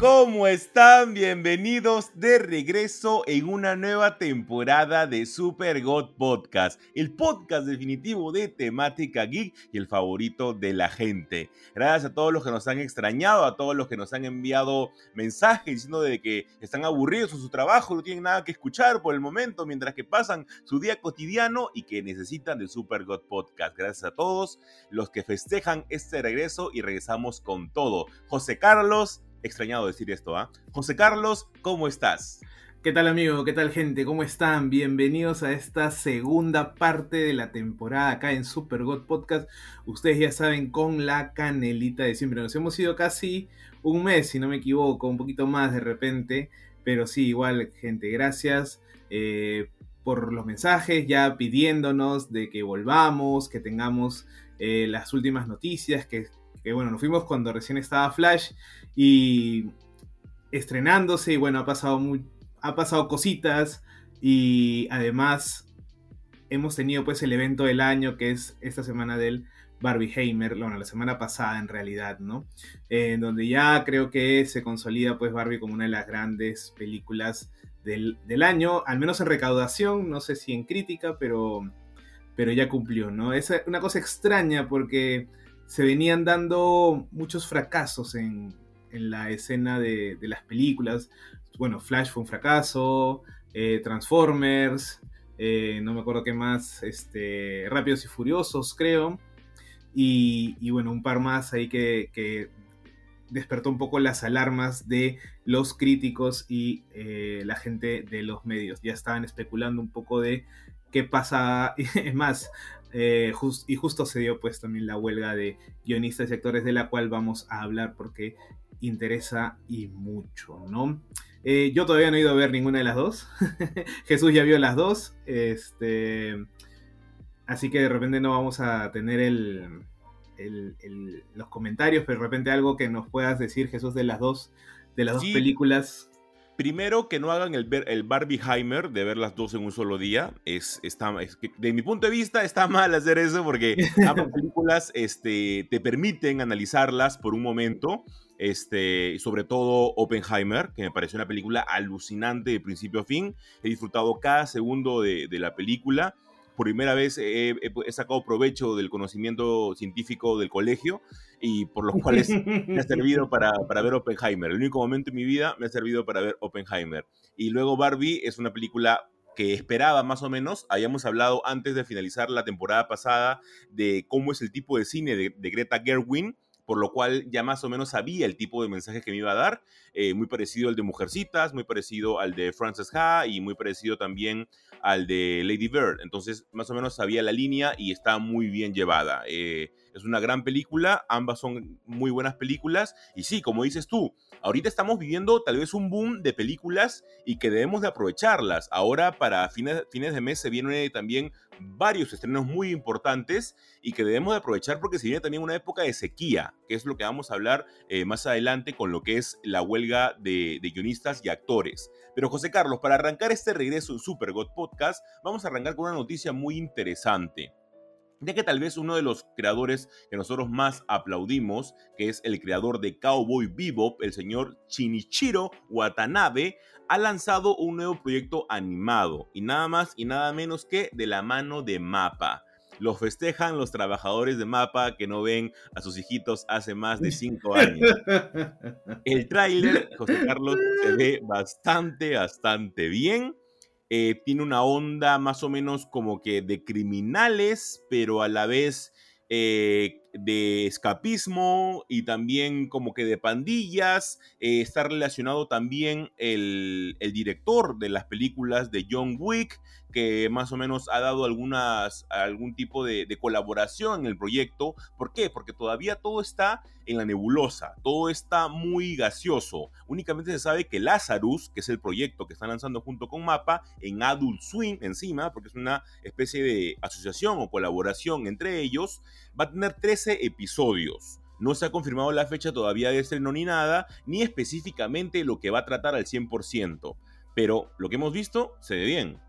¿Cómo están? Bienvenidos de regreso en una nueva temporada de Super God Podcast, el podcast definitivo de temática geek y el favorito de la gente. Gracias a todos los que nos han extrañado, a todos los que nos han enviado mensajes diciendo de que están aburridos en su trabajo, no tienen nada que escuchar por el momento mientras que pasan su día cotidiano y que necesitan de Super God Podcast. Gracias a todos los que festejan este regreso y regresamos con todo. José Carlos extrañado decir esto, ¿ah? José Carlos, ¿cómo estás? ¿Qué tal amigo? ¿Qué tal gente? ¿Cómo están? Bienvenidos a esta segunda parte de la temporada acá en Super God Podcast. Ustedes ya saben, con la canelita de siempre. Nos hemos ido casi un mes, si no me equivoco, un poquito más de repente. Pero sí, igual gente, gracias eh, por los mensajes, ya pidiéndonos de que volvamos, que tengamos eh, las últimas noticias, que que bueno, nos fuimos cuando recién estaba Flash y estrenándose y bueno, ha pasado, muy, ha pasado cositas y además hemos tenido pues el evento del año que es esta semana del Barbie Heimer, bueno, la semana pasada en realidad, ¿no? En donde ya creo que se consolida pues Barbie como una de las grandes películas del, del, año, al menos en recaudación, no sé si en crítica, pero, pero ya cumplió, ¿no? Es una cosa extraña porque se venían dando muchos fracasos en, la escena de, las películas. Bueno, Flash fue un fracaso, eh, Transformers, eh, no me acuerdo qué más, este, Rápidos y Furiosos, creo. Y, bueno, un par más ahí que, despertó un poco las alarmas de los críticos y eh, la gente de los medios. Ya estaban especulando un poco de qué pasa. Es más, eh, y justo se dio pues también la huelga de guionistas y actores de la cual vamos a hablar porque interesa y mucho, ¿no? Eh, yo todavía no he ido a ver ninguna de las dos. Jesús ya vio las dos. Este, así que de repente no vamos a tener el, los comentarios, pero de repente algo que nos puedas decir, Jesús, de las dos, de las dos películas. Primero, que no hagan el, el Barbieheimer de ver las dos en un solo día. Es, está, de mi punto de vista, está mal hacer eso porque ambas películas este, te permiten analizarlas por un momento. Este, sobre todo Oppenheimer, que me pareció una película alucinante de principio a fin. He disfrutado cada segundo de, de la película por primera vez he, sacado provecho del conocimiento científico del colegio y por los cuales me ha servido para, para, ver Oppenheimer. El único momento en mi vida me ha servido para ver Oppenheimer. Y luego Barbie es una película que esperaba más o menos. Habíamos hablado antes de finalizar la temporada pasada de cómo es el tipo de cine de, Greta Gerwin por lo cual ya más o menos sabía el tipo de mensaje que me iba a dar, eh, muy parecido al de Mujercitas, muy parecido al de Frances Ha y muy parecido también al de Lady Bird. Entonces, más o menos sabía la línea y está muy bien llevada. Eh, es una gran película, ambas son muy buenas películas y sí, como dices tú, ahorita estamos viviendo tal vez un boom de películas y que debemos de aprovecharlas. Ahora para fines, fines de mes se vienen también varios estrenos muy importantes y que debemos de aprovechar porque se viene también una época de sequía, que es lo que vamos a hablar eh, más adelante con lo que es la huelga de, de, guionistas y actores. Pero José Carlos, para arrancar este regreso en Super God Podcast, vamos a arrancar con una noticia muy interesante ya que tal vez uno de los creadores que nosotros más aplaudimos, que es el creador de Cowboy Bebop, el señor Shinichiro Watanabe, ha lanzado un nuevo proyecto animado, y nada más y nada menos que de la mano de Mapa. Lo festejan los trabajadores de Mapa que no ven a sus hijitos hace más de cinco años. El tráiler, José Carlos, se ve bastante, bastante bien eh, tiene una onda más o menos como que de criminales, pero a la vez eh, de escapismo y también como que de pandillas. Eh, está relacionado también el, el, director de las películas de John Wick, que más o menos ha dado algunas, algún tipo de, de colaboración en el proyecto. ¿Por qué? Porque todavía todo está en la nebulosa, todo está muy gaseoso. Únicamente se sabe que Lazarus, que es el proyecto que están lanzando junto con Mapa, en Adult Swim encima, porque es una especie de asociación o colaboración entre ellos, va a tener 13 episodios. No se ha confirmado la fecha todavía de estreno ni nada, ni específicamente lo que va a tratar al 100%. Pero lo que hemos visto se ve bien.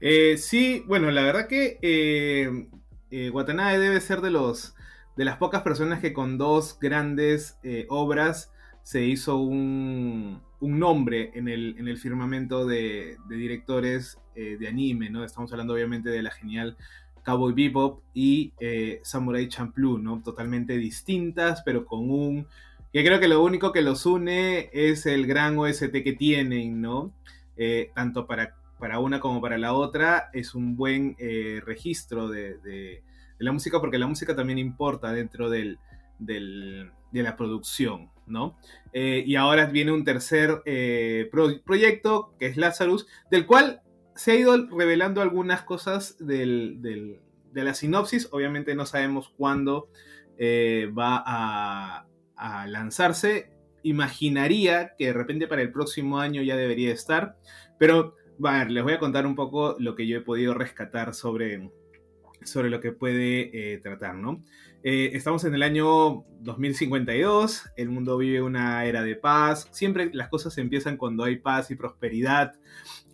Eh, sí, bueno, la verdad que eh, eh, Watanabe debe ser de los de las pocas personas que con dos grandes eh, obras se hizo un, un nombre en el, en el firmamento de, de directores de anime, ¿no? Estamos hablando obviamente de la genial Cowboy Bebop y eh, Samurai Champloo, ¿no? Totalmente distintas, pero con un... Que creo que lo único que los une es el gran OST que tienen, ¿no? Eh, tanto para, para, una como para la otra, es un buen eh, registro de, de, la música, porque la música también importa dentro del, del, de la producción, ¿no? Y ahora viene un tercer pro proyecto, que es Lazarus, del cual se ha ido revelando algunas cosas de la sinopsis. Obviamente no sabemos cuándo eh, va a, lanzarse. Imaginaría que de repente para el próximo año ya debería estar. Pero, a les voy a contar un poco lo que yo he podido rescatar sobre, sobre lo que puede eh, tratar, ¿no? Eh, estamos en el año 2052, el mundo vive una era de paz, siempre las cosas empiezan cuando hay paz y prosperidad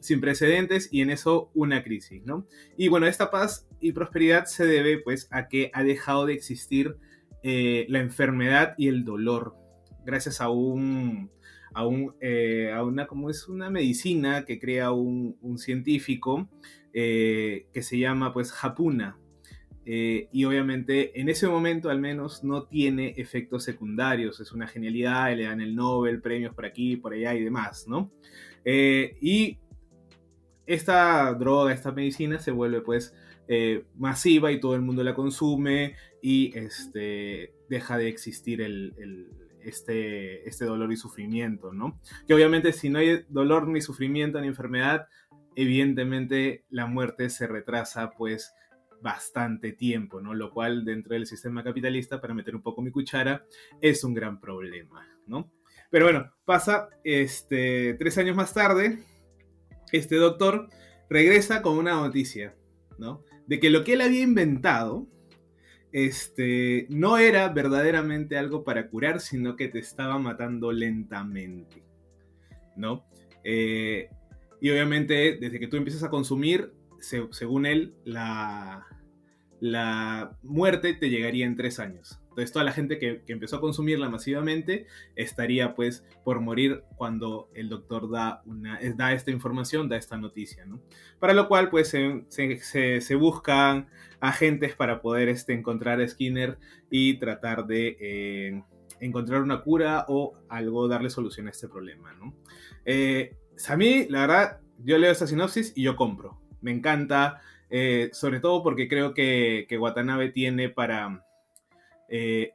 sin precedentes y en eso una crisis, ¿no? Y bueno, esta paz y prosperidad se debe pues a que ha dejado de existir eh, la enfermedad y el dolor gracias a un a, un, eh, a una como es una medicina que crea un, científico eh, que se llama pues Hapuna. Eh, y obviamente en ese momento al menos no tiene efectos secundarios, es una genialidad, le dan el Nobel, premios por aquí, por allá y demás, ¿no? Y esta droga, esta medicina se vuelve pues eh, masiva y todo el mundo la consume y este, deja de existir el, el, este, este dolor y sufrimiento, ¿no? Que obviamente si no hay dolor ni sufrimiento ni enfermedad, evidentemente la muerte se retrasa pues bastante tiempo, ¿no? Lo cual dentro del sistema capitalista, para meter un poco mi cuchara, es un gran problema, ¿no? Pero bueno, pasa este, tres años más tarde, este doctor regresa con una noticia, ¿no? De que lo que él había inventado, este, no era verdaderamente algo para curar, sino que te estaba matando lentamente, ¿no? Eh, y obviamente, desde que tú empiezas a consumir, se, según él, la, la, muerte te llegaría en tres años. Entonces, toda la gente que, empezó a consumirla masivamente estaría, pues, por morir cuando el doctor da, esta información, da esta noticia, ¿no? Para lo cual, pues, se, buscan agentes para poder este, encontrar a Skinner y tratar de eh, encontrar una cura o algo, darle solución a este problema. Eh, a mí, la verdad, yo leo esta sinopsis y yo compro. Me encanta, eh, sobre todo porque creo que, que Watanabe tiene para eh,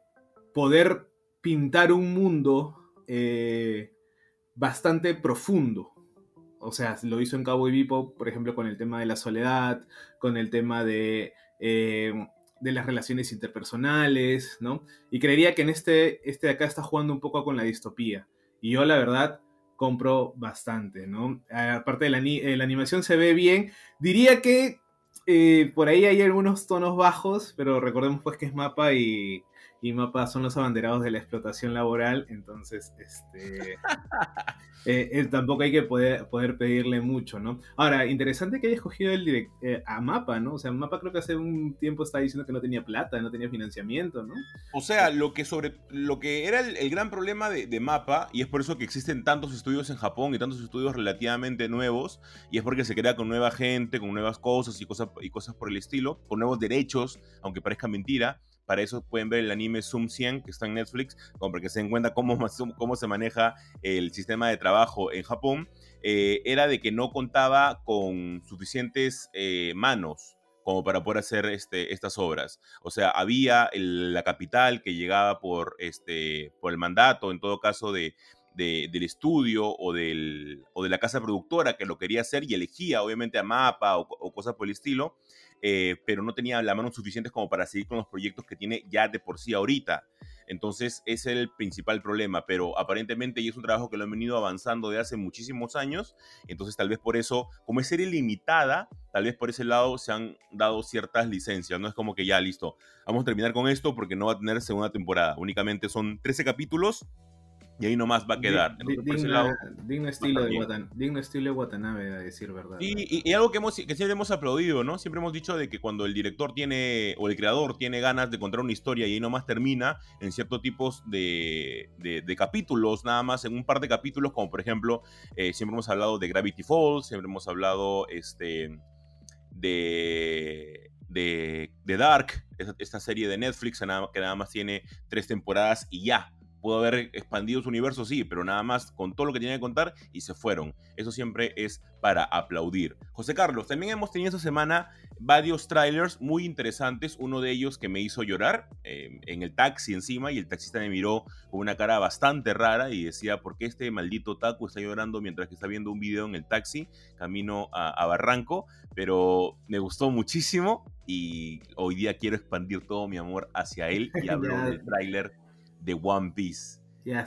poder pintar un mundo eh, bastante profundo. O sea, lo hizo en Cowboy Bebop, por ejemplo, con el tema de la soledad, con el tema de, eh, de las relaciones interpersonales, ¿no? Y creería que en este, este de acá está jugando un poco con la distopía. Y yo, la verdad, compro bastante, ¿no? Aparte de la animación se ve bien. Diría que por ahí hay algunos tonos bajos, pero recordemos pues que es mapa y, y mapa son los abanderados de la explotación laboral, entonces este eh, eh, tampoco hay que poder, poder, pedirle mucho, ¿no? Ahora, interesante que haya escogido el direct, eh, a Mapa, ¿no? O sea, Mapa creo que hace un tiempo estaba diciendo que no tenía plata, no tenía financiamiento, ¿no? O sea, lo que sobre lo que era el, el gran problema de, de, Mapa, y es por eso que existen tantos estudios en Japón y tantos estudios relativamente nuevos, y es porque se crea con nueva gente, con nuevas cosas y cosas, y cosas por el estilo, con nuevos derechos, aunque parezca mentira para eso pueden ver el anime Zoom 100 que está en Netflix, como para que se den cuenta cómo, se maneja el sistema de trabajo en Japón. Eh, era de que no contaba con suficientes eh, manos como para poder hacer este, estas obras. O sea, había la capital que llegaba por, este, el mandato, en todo caso, de, del estudio o, o de la casa productora que lo quería hacer y elegía obviamente a Mapa o, cosas por el estilo, eh, pero no tenía la mano suficientes como para seguir con los proyectos que tiene ya de por sí ahorita. Entonces, es el principal problema, pero aparentemente y es un trabajo que lo han venido avanzando de hace muchísimos años, entonces tal vez por eso, como es serie limitada, tal vez por ese lado se han dado ciertas licencias, no es como que ya listo, vamos a terminar con esto porque no va a tener segunda temporada, únicamente son 13 capítulos y ahí nomás va a quedar. digno, estilo de Watanabe, a decir verdad. Y, algo que, hemos, que siempre hemos aplaudido, ¿no? Siempre hemos dicho de que cuando el director tiene, o el creador tiene ganas de contar una historia y ahí nomás termina en ciertos tipos de, de, capítulos, nada más en un par de capítulos, como por ejemplo, eh, siempre hemos hablado de Gravity Falls, siempre hemos hablado este, de, de, de Dark, esta, serie de Netflix que nada más tiene tres temporadas y ya pudo haber expandido su universo, sí, pero nada más con todo lo que tenía que contar y se fueron. Eso siempre es para aplaudir. José Carlos, también hemos tenido esta semana varios trailers muy interesantes. Uno de ellos que me hizo llorar em, en el taxi encima y el taxista me miró con una cara bastante rara y decía, ¿por qué este maldito taco está llorando mientras que está viendo un video en el taxi camino a, Barranco? Pero me gustó muchísimo y hoy día quiero expandir todo mi amor hacia él y hablo del tráiler de One Piece.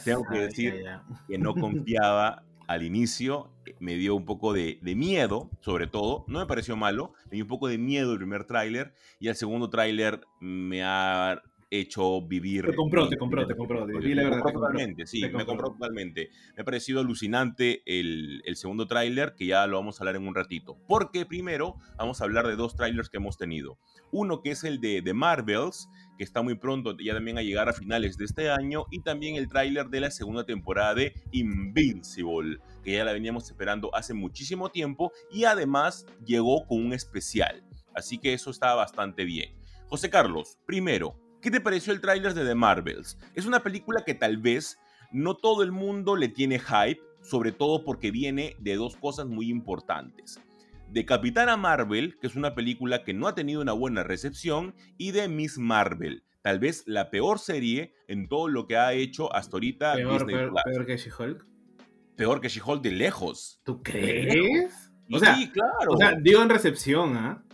Tengo que decir que no confiaba al inicio, me dio un poco de, miedo, sobre todo, no me pareció malo, me dio un poco de miedo el primer tráiler y el segundo tráiler me ha hecho vivir. Te compró, te compró, te compró. la verdad, totalmente, sí, me compró totalmente. Me ha parecido alucinante el, el segundo tráiler, que ya lo vamos a hablar en un ratito. Porque primero vamos a hablar de dos tráilers que hemos tenido. Uno que es el de, de Marvels, que está muy pronto ya también a llegar a finales de este año, y también el tráiler de la segunda temporada de Invincible, que ya la veníamos esperando hace muchísimo tiempo y además llegó con un especial. Así que eso está bastante bien. José Carlos, primero, ¿Qué te pareció el tráiler de The Marvels? Es una película que tal vez no todo el mundo le tiene hype, sobre todo porque viene de dos cosas muy importantes. De Capitana Marvel, que es una película que no ha tenido una buena recepción, y de Miss Marvel, tal vez la peor serie en todo lo que ha hecho hasta ahorita peor, peor, que She-Hulk. Peor que She-Hulk de lejos. ¿Tú crees? O sea, sí, claro. O sea, digo en recepción, ¿ah?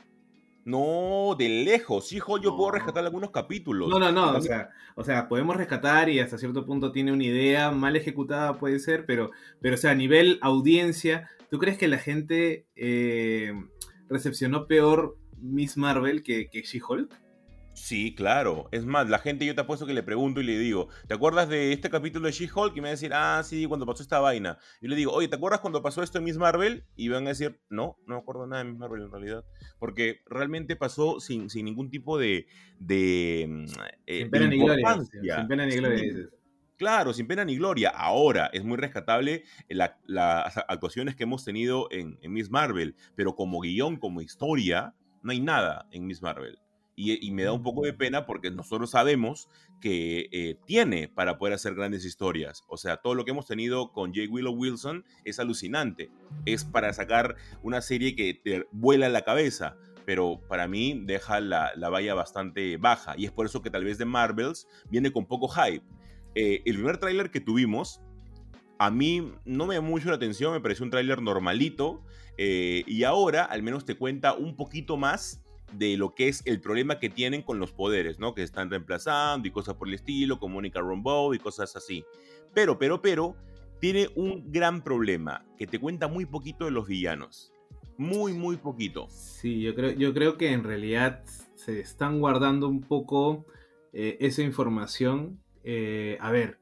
No, de lejos. Hijo, yo puedo rescatar algunos capítulos. No, no, no. O sea, o sea, podemos rescatar y hasta cierto punto tiene una idea mal ejecutada, puede ser, pero, pero o sea, a nivel audiencia, ¿tú crees que la gente eh, recepcionó peor Miss Marvel que, que She-Hulk? Sí, claro. Es más, la gente yo te apuesto que le pregunto y le digo, ¿te acuerdas de este capítulo de She-Hulk? Y me va a decir, ah, sí, cuando pasó esta vaina. Y le digo, oye, ¿te acuerdas cuando pasó esto en Miss Marvel? Y van a decir, no, no me acuerdo nada de Miss Marvel en realidad. Porque realmente pasó sin, sin ningún tipo de... de mm, eh, sin pena ni gloria. Sin pena ni gloria. Claro, sin pena ni gloria. Ahora es muy rescatable las actuaciones que hemos tenido en, en Miss Marvel, pero como guion, como historia, no hay nada en Miss Marvel. Y, me da un poco de pena porque nosotros sabemos que eh, tiene para poder hacer grandes historias. O sea, todo lo que hemos tenido con Jake Willow Wilson es alucinante. Es para sacar una serie que te vuela la cabeza. Pero para mí deja la, valla bastante baja. Y es por eso que tal vez de Marvels viene con poco hype. Eh, el primer tráiler que tuvimos, a mí no me llamó mucho la atención. Me pareció un tráiler normalito. Eh, y ahora al menos te cuenta un poquito más de lo que es el problema que tienen con los poderes, ¿no? Que están reemplazando y cosas por el estilo, como Monica Rambeau y cosas así. Pero, pero, pero, tiene un gran problema, que te cuenta muy poquito de los villanos. Muy, muy poquito. Sí, yo creo, yo creo que en realidad se están guardando un poco eh, esa información. Eh, a ver,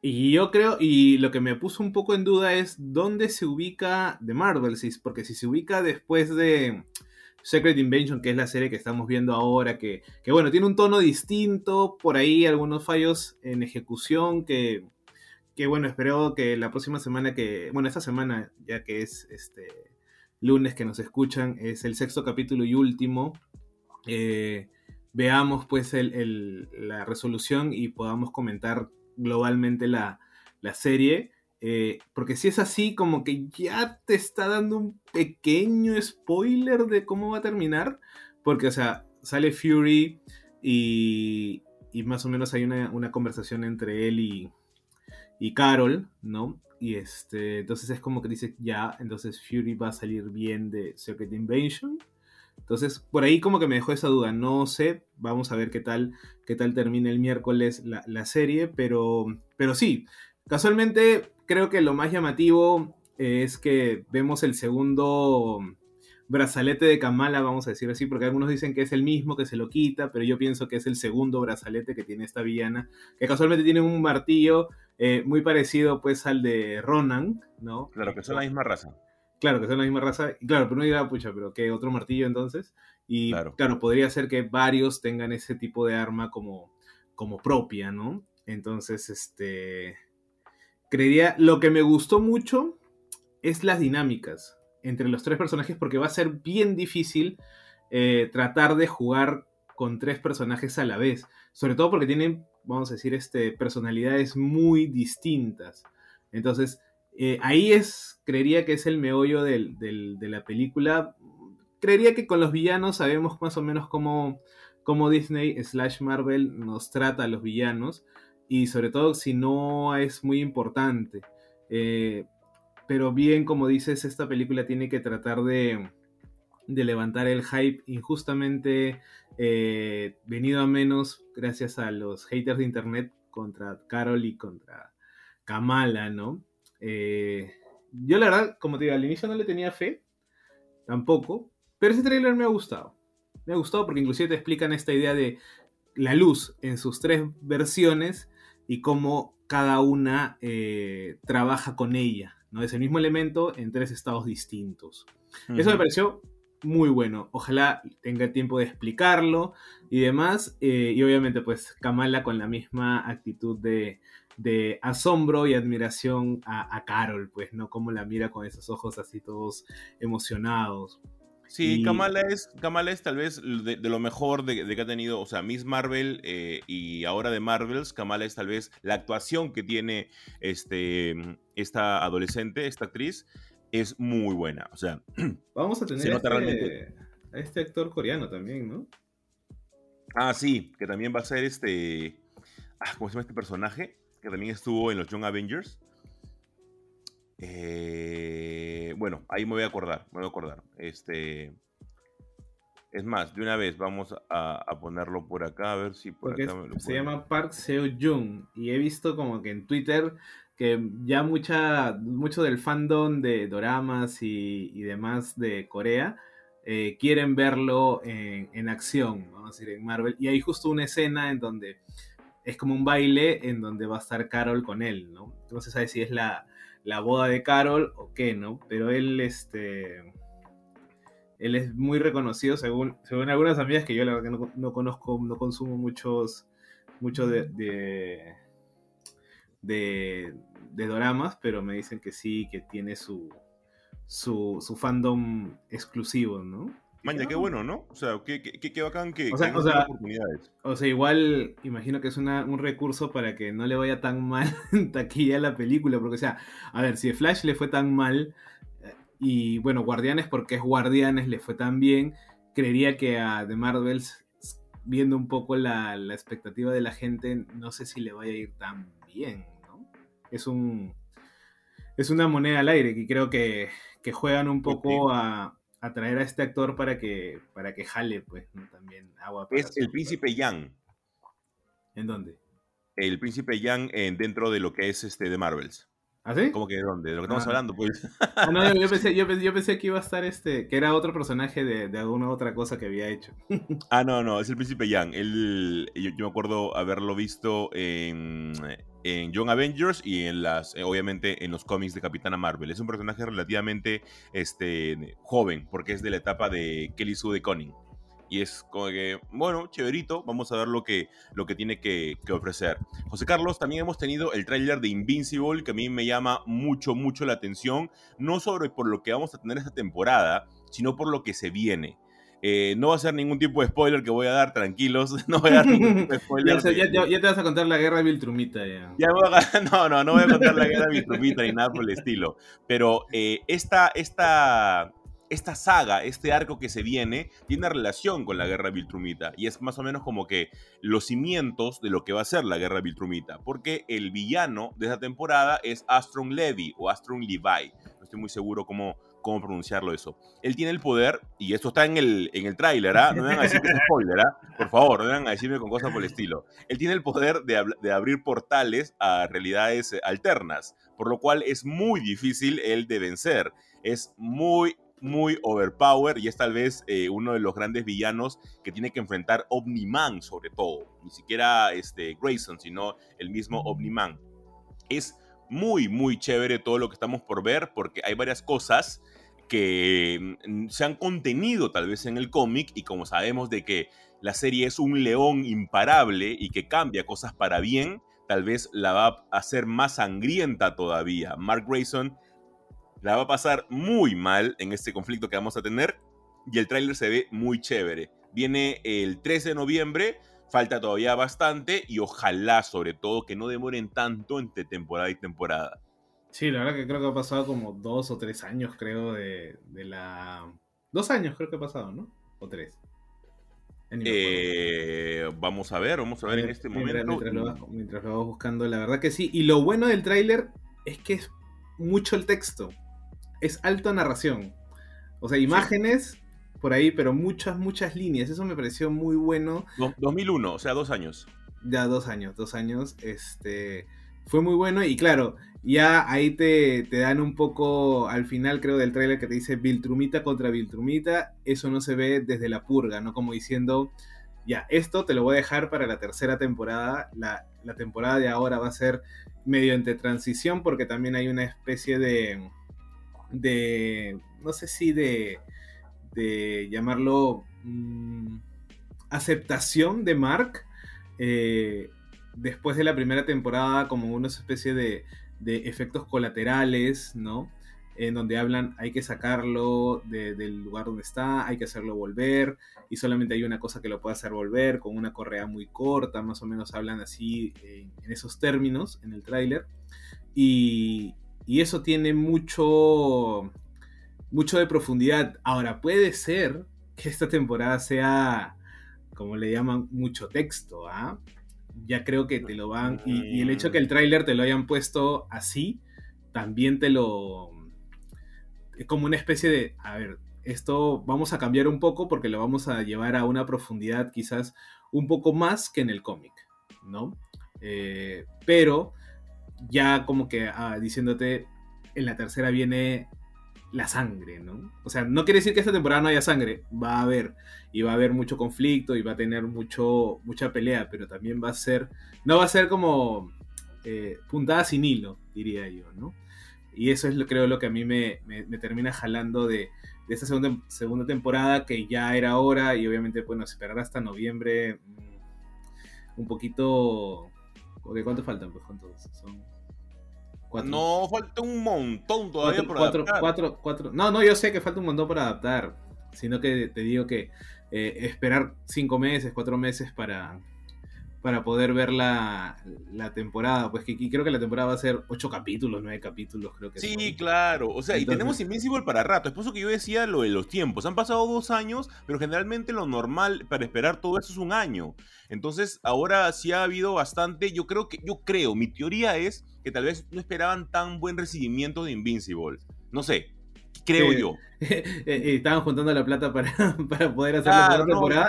y yo creo, y lo que me puso un poco en duda es dónde se ubica The Marvel, porque si se ubica después de Secret Invention, que es la serie que estamos viendo ahora, que, bueno, tiene un tono distinto, por ahí algunos fallos en ejecución, que, que bueno, espero que la próxima semana que, bueno, esta semana, ya que es este lunes que nos escuchan, es el sexto capítulo y último, eh, veamos pues la resolución y podamos comentar globalmente la, la serie. Eh, porque si es así, como que ya te está dando un pequeño spoiler de cómo va a terminar. porque, o sea, sale Fury y, y más o menos hay una, una conversación entre él y, y Carol, ¿no? Y este, entonces es como que dice, ya, entonces Fury va a salir bien de Secret Invasion. Entonces, por ahí como que me dejó esa duda. No sé, vamos a ver qué tal, qué tal termina el miércoles la, la serie, pero, pero sí, casualmente creo que lo más llamativo es que vemos el segundo brazalete de Kamala, vamos a decir así, porque algunos dicen que es el mismo, que se lo quita, pero yo pienso que es el segundo brazalete que tiene esta villana, que casualmente tiene un martillo eh, muy parecido pues al de Ronan, ¿no? Claro, que son la misma raza. Claro, que son la misma raza. Y claro, pero no dirá, pucha, pero ¿qué otro martillo entonces? Y Claro. claro, podría ser que varios tengan ese tipo de arma como, como propia, ¿no? Entonces, este... Creería, lo que me gustó mucho es las dinámicas entre los tres personajes porque va a ser bien difícil eh, tratar de jugar con tres personajes a la vez. Sobre todo porque tienen, vamos a decir, este, personalidades muy distintas. Entonces, eh, ahí es, creería que es el meollo de la película. Creería que con los villanos sabemos más o menos cómo, cómo Disney slash Marvel nos trata a los villanos. Y sobre todo si no es muy importante. Eh, pero bien, como dices, esta película tiene que tratar de, de levantar el hype injustamente eh, venido a menos gracias a los haters de internet contra Carol y contra Kamala, ¿no? Eh, yo la verdad, como te digo, al inicio no le tenía fe, tampoco, pero ese trailer me ha gustado. Me ha gustado porque inclusive te explican esta idea de la luz en sus tres versiones y cómo cada una eh, trabaja con ella, ¿no? Es el mismo elemento en tres estados distintos. Eso me pareció muy bueno. Ojalá tenga tiempo de explicarlo y demás. eh, y obviamente, pues, Kamala con la misma actitud de, de asombro y admiración a, a Carol, pues, ¿no? Como la mira con esos ojos así todos emocionados. Sí, Y- Kamala es, Kamala es tal vez de, de lo mejor de, de que ha tenido, o sea, Miss Marvel eh, y ahora de Marvels, Kamala es tal vez la actuación que tiene este, esta adolescente, esta actriz, es muy buena. O sea, Vamos a tener Se nota este, realmente. a este actor coreano también, ¿no? ah, sí, que también va a ser este, ah, ¿cómo se llama este personaje? Que también estuvo en los Young Avengers. Eh, bueno, ahí me voy a acordar, me voy a acordar. Este, es más, de una vez vamos a, a ponerlo por acá, a ver si por Porque acá me lo se llama Park Seo Joon. Y he visto como que en Twitter que ya mucha, mucho del fandom de doramas y, y demás de Corea eh, quieren verlo en, en acción, vamos a decir, en Marvel. Y hay justo una escena en donde es como un baile en donde va a estar Carol con él, ¿no? No se sabe si es la, la boda de Carol o qué, ¿no? Pero él, este... Él es muy reconocido según, según algunas amigas que yo la verdad que no, no conozco, no consumo muchos, mucho de, de, de, de doramas, pero me dicen que sí, que tiene su, su, su fandom exclusivo, ¿no? Maña, qué bueno, ¿no? O sea, qué, qué, qué- bacán que, O sea, que o sea, oportunidades. O sea, igual imagino que es una- un recurso para que no le vaya tan mal en taquilla a la película, porque o sea, a ver, si a Flash le fue tan mal, eh, y bueno, Guardianes porque es Guardianes le fue tan bien, creería que a The Marvels, viendo un poco la, la expectativa de la gente, no sé si le vaya a ir tan bien, ¿no? Es un... Es una moneda al aire que creo que, que juegan un poco a, a traer a este actor para que, para que jale, pues, ¿no? También agua para Es el príncipe Yang. ¿En dónde? El príncipe Yang en- dentro de lo que es este de Marvels. ¿Ah, sí? ¿Cómo que de dónde? De lo que estamos Ah. hablando, pues. Ah, no, yo, yo pensé, yo, pensé, yo pensé que iba a estar este, que era otro personaje de, de alguna otra cosa que había hecho. Ah, no, no, es el príncipe Yang. Él, yo, yo me acuerdo haberlo visto en, en Young Avengers y en las, eh, obviamente, en los cómics de Capitana Marvel. Es un personaje relativamente este, joven, porque es de la etapa de Kelly Sue de Conning. Y es como que, bueno, chéverito, vamos a ver lo que, lo que tiene que, que ofrecer. José Carlos, también hemos tenido el tráiler de Invincible, que a mí me llama mucho, mucho la atención, no sobre por lo que vamos a tener esta temporada, sino por lo que se viene. Eh, no va a ser ningún tipo de spoiler que voy a dar, tranquilos. No voy a dar ningún tipo de spoiler. Ya, sé, de- ya- ya- ya te vas a contar la guerra de Viltrumita ya. a- no, no, no voy a contar la guerra de Vitrumita ni nada por el estilo. Pero eh, esta, esta, esta saga, este arco que se viene, tiene relación con la guerra Viltrumita. Y es más o menos como que los cimientos de lo que va a ser la guerra Viltrumita. Porque el villano de esta temporada es Astron Levy o Astron Levi. No estoy muy seguro cómo, cómo pronunciarlo eso. Él tiene el poder, y esto está en el, en el tráiler, ¿ah? No me van a decir que es spoiler, ¿ah? Por favor, no me van a decirme con cosas por el estilo. Él tiene el poder de, de, abrir portales a realidades alternas, por lo cual es muy difícil él de vencer. Es muy, muy overpower y es tal vez eh, uno de los grandes villanos que tiene que enfrentar Omni-Man sobre todo. Ni siquiera este, Grayson, sino el mismo Omni-Man. Es muy, muy chévere todo lo que estamos por ver porque hay varias cosas que mm, se han contenido tal vez en el cómic y como sabemos de que la serie es un león imparable y que cambia cosas para bien, tal vez la va a hacer más sangrienta todavía. Mark Grayson la va a pasar muy mal en este conflicto que vamos a tener y el tráiler se ve muy chévere. Viene el 13 de noviembre, falta todavía bastante y ojalá sobre todo que no demoren tanto entre temporada y temporada. Sí, la verdad que creo que ha pasado como dos o tres años, creo, de, la... Dos años creo que ha pasado, ¿no? O tres. Eh, vamos a ver, vamos a ver, en este momento. Mientras lo, vas, mientras lo, vas, buscando, la verdad que sí. Y lo bueno del tráiler es que es mucho el texto. Es alta narración. O sea, imágenes por ahí, pero muchas, muchas líneas. Eso me pareció muy bueno. 2001, o sea, dos años. Ya, dos años, dos años. Este fue muy bueno y claro, ya ahí te, dan un poco al final creo del tráiler que te dice Viltrumita contra Viltrumita, eso no se ve desde la purga, ¿no? Como diciendo, ya, esto te lo voy a dejar para la tercera temporada, la, temporada de ahora va a ser medio entre transición porque también hay una especie de, de no sé si de, de llamarlo mm, aceptación de Mark. Eh, después de la primera temporada como una especie de, efectos colaterales, ¿no? En donde hablan, hay que sacarlo del lugar donde está, hay que hacerlo volver, y solamente hay una cosa que lo puede hacer volver, con una correa muy corta, más o menos hablan así en esos términos en el tráiler. Y, y eso tiene mucho, mucho de profundidad. Ahora, puede ser que esta temporada sea, como le llaman, mucho texto, ¿ah? ya creo que te lo van. Y, el hecho que el tráiler te lo hayan puesto así, también te lo. Como una especie de. A ver, esto vamos a cambiar un poco porque lo vamos a llevar a una profundidad quizás un poco más que en el cómic, ¿no? Eh, pero ya como que ah, diciéndote, en la tercera viene la sangre, ¿no? O sea, no quiere decir que esta temporada no haya sangre, va a haber, y va a haber mucho conflicto y va a tener mucho, mucha pelea, pero también va a ser, no va a ser como eh, puntada sin hilo, diría yo, ¿no? Y eso es lo creo lo que a mí me, termina jalando de, de, esta segunda, segunda temporada, que ya era hora, y obviamente, bueno, esperar hasta noviembre, mm, un poquito... ¿Cuánto faltan? Pues, ¿cuántos son? No, falta un montón todavía por adaptar. No, no, yo sé que falta un montón por adaptar. Sino que te digo que eh, esperar cinco meses, cuatro meses para, para poder ver la, temporada. Pues que, creo que la temporada va a ser ocho capítulos, nueve capítulos, creo que Sí, claro. O sea, y tenemos Invincible para rato. Es por eso que yo decía lo de los tiempos. Han pasado dos años, pero generalmente lo normal para esperar todo eso es un año. Entonces, ahora sí ha habido bastante. Yo creo que, yo creo, mi teoría es que tal vez no esperaban tan buen recibimiento de Invincible. No sé, creo yo. Estaban juntando la plata para, para poder hacer la primera temporada.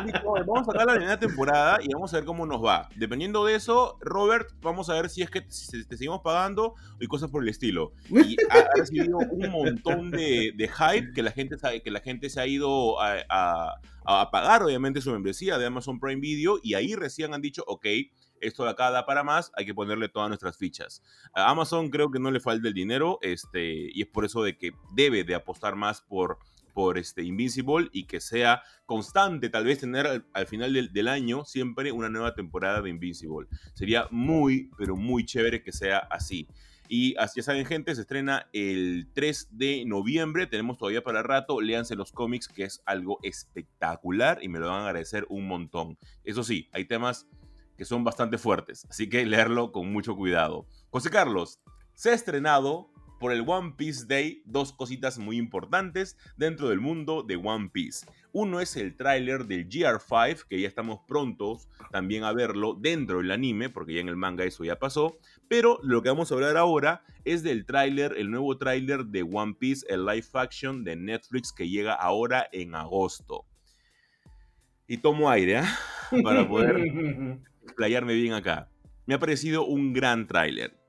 vamos a sacar la primera temporada y vamos a ver cómo nos va. Dependiendo de eso, Robert, vamos a ver si es que te seguimos pagando y cosas por el estilo. Y ha, recibido un montón de, de, hype que la gente sabe, que la gente se ha ido a, a, a pagar, obviamente, su membresía de Amazon Prime Video y ahí recién han dicho, ok, esto de acá da para más, hay que ponerle todas nuestras fichas. A Amazon creo que no le falta el dinero, este, y es por eso de que debe de apostar más por, por este Invincible y que sea constante, tal vez tener al, final del, año siempre una nueva temporada de Invincible. Sería muy, pero muy chévere que sea así. Y así ya saben, gente, se estrena el 3 de noviembre. Tenemos todavía para rato. Léanse los cómics, que es algo espectacular y me lo van a agradecer un montón. Eso sí, hay temas que son bastante fuertes, así que leerlo con mucho cuidado. José Carlos, se ha estrenado por el One Piece Day dos cositas muy importantes dentro del mundo de One Piece. Uno es el tráiler del GR5, que ya estamos prontos también a verlo dentro del anime, porque ya en el manga eso ya pasó. Pero lo que vamos a hablar ahora es del tráiler, el nuevo tráiler de One Piece, el live action de Netflix que llega ahora en agosto. Y tomo aire ¿eh? para poder explayarme bien acá. Me ha parecido un gran tráiler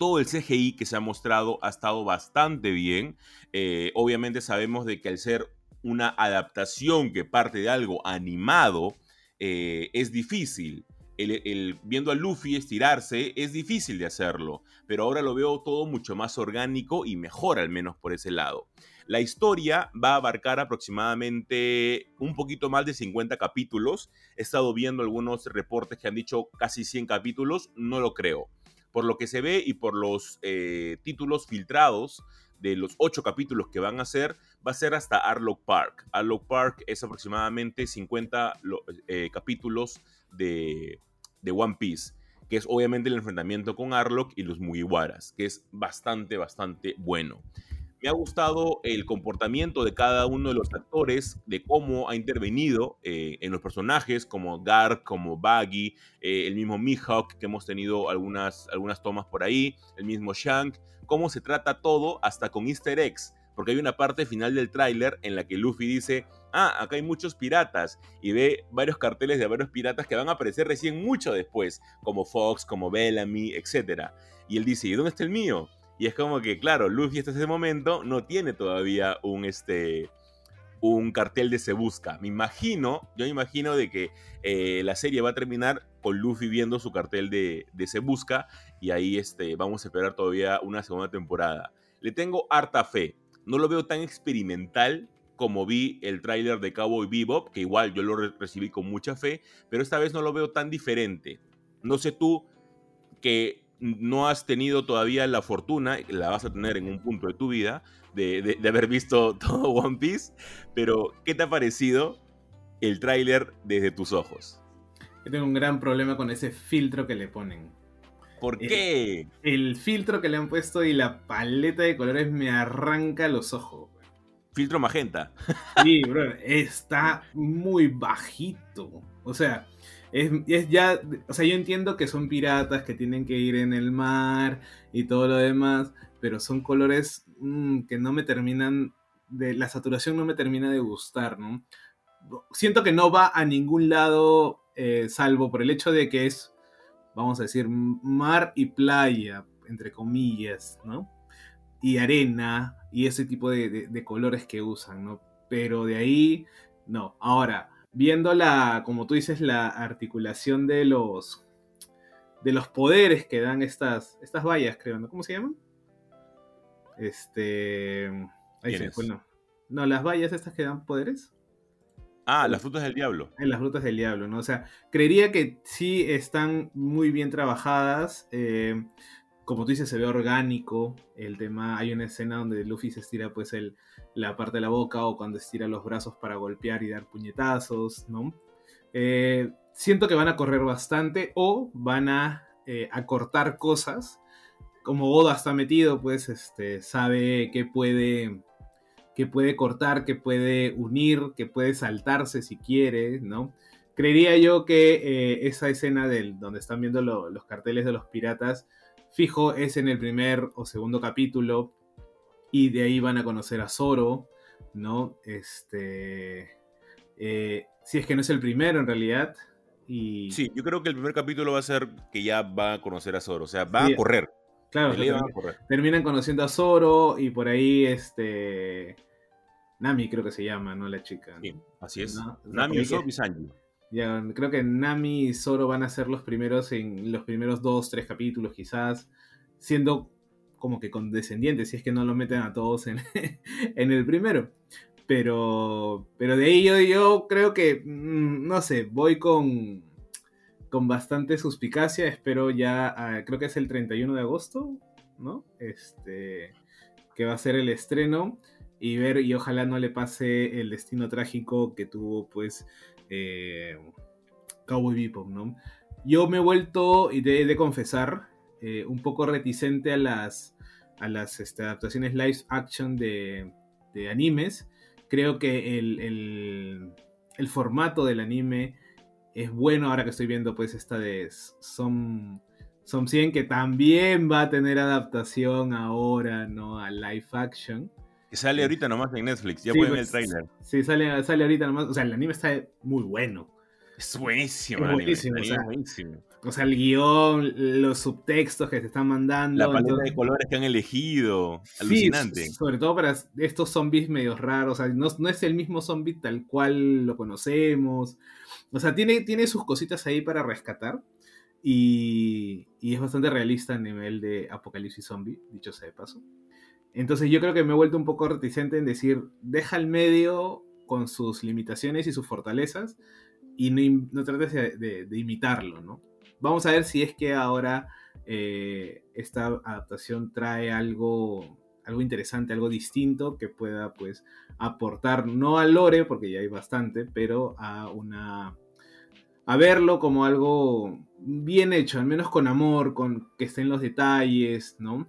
todo el CGI que se ha mostrado ha estado bastante bien. Eh, obviamente sabemos de que al ser una adaptación que parte de algo animado, eh, es difícil. El, viendo a Luffy estirarse es difícil de hacerlo, pero ahora lo veo todo mucho más orgánico y mejor al menos por ese lado. La historia va a abarcar aproximadamente un poquito más de 50 capítulos. He estado viendo algunos reportes que han dicho casi 100 capítulos, no lo creo. Por lo que se ve y por los eh, títulos filtrados, de los ocho capítulos que van a ser, va a ser hasta Arlok Park. Arlok Park es aproximadamente 50 eh, capítulos de, de, One Piece, que es obviamente el enfrentamiento con Arlok y los Mugiwaras, que es bastante, bastante bueno. Me ha gustado el comportamiento de cada uno de los actores, de cómo ha intervenido eh, en los personajes, como Gark, como Baggy, eh, el mismo Mihawk, que hemos tenido algunas, algunas tomas por ahí, el mismo Shank, cómo se trata todo hasta con easter eggs, porque hay una parte final del tráiler en la que Luffy dice, ah, acá hay muchos piratas, y ve varios carteles de varios piratas que van a aparecer recién mucho después, como Fox, como Bellamy, etc. Y él dice, ¿y dónde está el mío? Y es como que, claro, Luffy hasta ese momento no tiene todavía un, este, un cartel de Se Busca. Me imagino, yo me imagino de que eh, la serie va a terminar con Luffy viendo su cartel de, de Se Busca y ahí este, vamos a esperar todavía una segunda temporada. Le tengo harta fe. No lo veo tan experimental como vi el tráiler de Cowboy Bebop, que igual yo lo recibí con mucha fe, pero esta vez no lo veo tan diferente. No sé tú que no has tenido todavía la fortuna, la vas a tener en un punto de tu vida, de, haber visto todo One Piece, pero ¿qué te ha parecido el tráiler desde tus ojos? Yo tengo un gran problema con ese filtro que le ponen. ¿Por qué? El, filtro que le han puesto y la paleta de colores me arranca los ojos. Filtro magenta. Sí, bro, está muy bajito. O sea, es, ya, o sea, yo entiendo que son piratas que tienen que ir en el mar y todo lo demás, pero son colores mm, que no me terminan, de la saturación no me termina de gustar, ¿no? Siento que no va a ningún lado, eh, salvo por el hecho de que es, vamos a decir, mar y playa, entre comillas, ¿no? Y arena y ese tipo de, de colores que usan, ¿no? Pero de ahí, no. Ahora, viendo la, como tú dices, la articulación de los de los poderes que dan estas estas vallas, creo, ¿no? ¿Cómo se llaman? Este, ahí se fue, no. No, las vallas estas que dan poderes. Ah, las frutas del diablo. En las frutas del diablo, ¿no? O sea, creería que sí están muy bien trabajadas. Eh, como tú dices, se ve orgánico el tema. Hay una escena donde Luffy se estira pues el, la parte de la boca o cuando estira los brazos para golpear y dar puñetazos, ¿no? Eh, siento que van a correr bastante o van a eh, acortar cosas. Como Oda está metido, pues este, sabe que puede, que puede cortar, que puede unir, que puede saltarse si quiere, ¿no? Creería yo que eh, esa escena del, donde están viendo los carteles de los piratas, fijo, es en el primer o segundo capítulo, y de ahí van a conocer a Zoro, ¿no? Este, eh, si es que no es el primero en realidad. Y... Sí, yo creo que el primer capítulo va a ser que ya va a conocer a Zoro, o sea, va a correr. Claro, terminan conociendo a Zoro y por ahí este Nami creo que se llama, ¿no? La chica. Sí, así es. Nami, Zoro y Sanji. Ya, creo que Nami y Zoro van a ser los primeros en los primeros dos, tres capítulos quizás, siendo como que condescendientes, si es que no lo meten a todos en, en el primero. Pero, pero de ahí yo, creo que, mm, no sé, voy con, con bastante suspicacia. Espero ya, ah, creo que es el 31 de agosto, ¿no? Este, que va a ser el estreno. Y ver, y ojalá no le pase el destino trágico que tuvo, pues, eh, Cowboy Bebop, ¿no? Yo me he vuelto, y he de confesar, eh, un poco reticente a las, a las este, adaptaciones live action de, de animes, creo que el, el, el, formato del anime es bueno ahora que estoy viendo pues esta de Som, Som 100 que también va a tener adaptación ahora, ¿no? A live action. Que sale ahorita nomás en Netflix, ya sí, pueden ver el pues, trailer. Sí, sale, sale ahorita nomás. O sea, el anime está muy bueno. Es buenísimo, es buenísimo, o sea, buenísimo. O sea, el guion, los subtextos que se están mandando. La paleta de colores que han elegido. Alucinante. Sí, sobre todo para estos zombies medio raros. O sea, no, no, es el mismo zombie tal cual lo conocemos. O sea, tiene, tiene sus cositas ahí para rescatar. Y, y es bastante realista a nivel de apocalipsis zombie, dicho sea de paso. Entonces yo creo que me he vuelto un poco reticente en decir, deja el medio con sus limitaciones y sus fortalezas y no, no trates de, imitarlo, ¿no? Vamos a ver si es que ahora eh, esta adaptación trae algo, algo interesante, algo distinto que pueda pues aportar, no al lore, porque ya hay bastante, pero a una... a verlo como algo bien hecho, al menos con amor, con que estén los detalles, ¿no?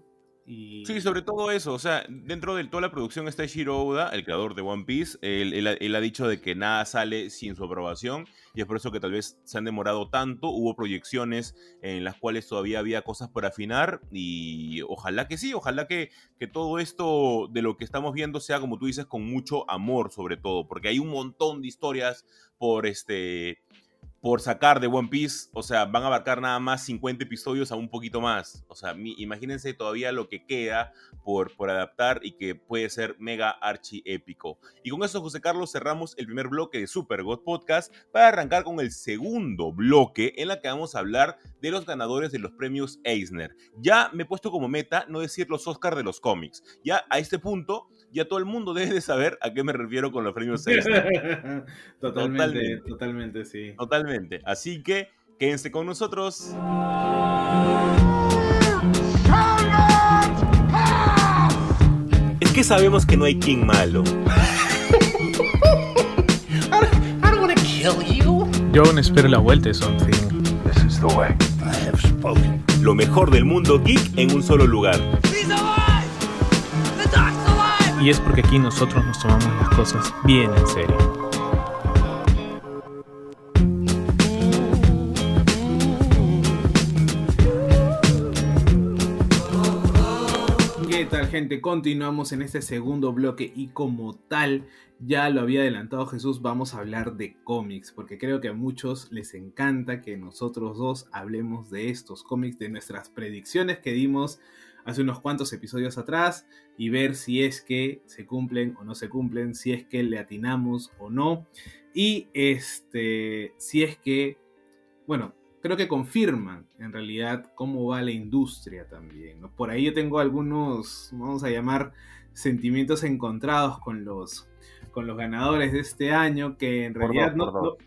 Sí, sobre todo eso. O sea, dentro de toda la producción está Shiro Oda, el creador de One Piece. Él, ha dicho de que nada sale sin su aprobación y es por eso que tal vez se han demorado tanto. Hubo proyecciones en las cuales todavía había cosas por afinar y ojalá que sí, ojalá que, que todo esto de lo que estamos viendo sea, como tú dices, con mucho amor sobre todo, porque hay un montón de historias por este por sacar de One Piece, o sea, van a abarcar nada más 50 episodios a un poquito más. O sea, imagínense todavía lo que queda por, por adaptar y que puede ser mega archi épico. Y con eso, José Carlos, cerramos el primer bloque de Super God Podcast para arrancar con el segundo bloque en la que vamos a hablar de los ganadores de los premios Eisner. Ya me he puesto como meta no decir los Oscars de los cómics. Ya a este punto ya todo el mundo debe de saber a qué me refiero con los premios Eisner. totalmente, totalmente, sí. Totalmente. Así que quédense con nosotros. Es que sabemos que no hay King malo. Yo aún espero la vuelta de Something. Lo mejor del mundo geek en un solo lugar. Y es porque aquí nosotros nos tomamos las cosas bien en serio. ¿Qué tal gente? Continuamos en este segundo bloque y como tal, ya lo había adelantado Jesús, vamos a hablar de cómics, porque creo que a muchos les encanta que nosotros dos hablemos de estos cómics, de nuestras predicciones que dimos hace unos cuantos episodios atrás y ver si es que se cumplen o no se cumplen, si es que le atinamos o no. Y este, si es que, bueno, creo que confirman en realidad cómo va la industria también. Por ahí yo tengo algunos, vamos a llamar, sentimientos encontrados con los, con los ganadores de este año que en realidad no,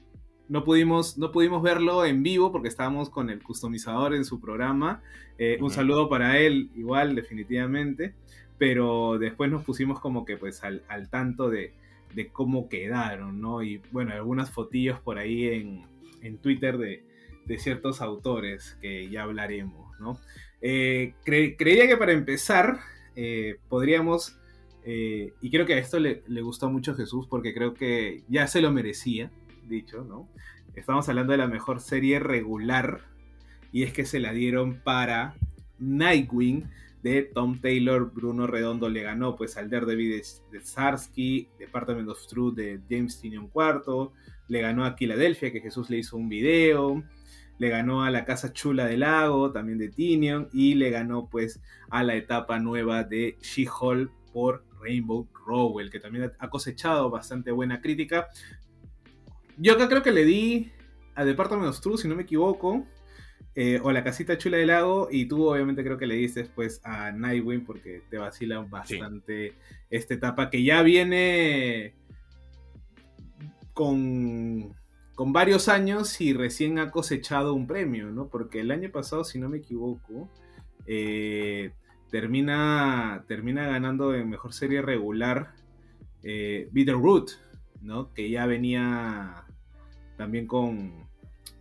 no pudimos, no pudimos verlo en vivo porque estábamos con el customizador en su programa. Eh, un saludo para él, igual, definitivamente. Pero después nos pusimos como que pues al, tanto de, cómo quedaron, ¿no? Y bueno, algunas fotillos por ahí en, Twitter de, ciertos autores que ya hablaremos, ¿no? Eh, creía que para empezar eh, podríamos, y creo que a esto le, le gustó mucho Jesús porque creo que ya se lo merecía, dicho, ¿no? Estamos hablando de la mejor serie regular y es que se la dieron para Nightwing de Tom Taylor, Bruno Redondo le ganó pues al Daredevil de, Sarsky, Department of Truth de James Tinion IV, le ganó a Philadelphia que Jesús le hizo un video, le ganó a la Casa Chula del Lago también de Tinion y le ganó pues a la etapa nueva de She-Hulk por Rainbow Rowell que también ha cosechado bastante buena crítica, yo acá creo que le di a Department of Truth, si no me equivoco. Eh, o la casita chula del lago. Y tú, obviamente, creo que le diste después a Nightwing porque te vacila bastante esta etapa que ya viene con, con varios años y recién ha cosechado un premio, ¿no? Porque el año pasado, si no me equivoco, eh, termina, termina ganando en mejor serie regular eh, Root, ¿no? Que ya venía también con,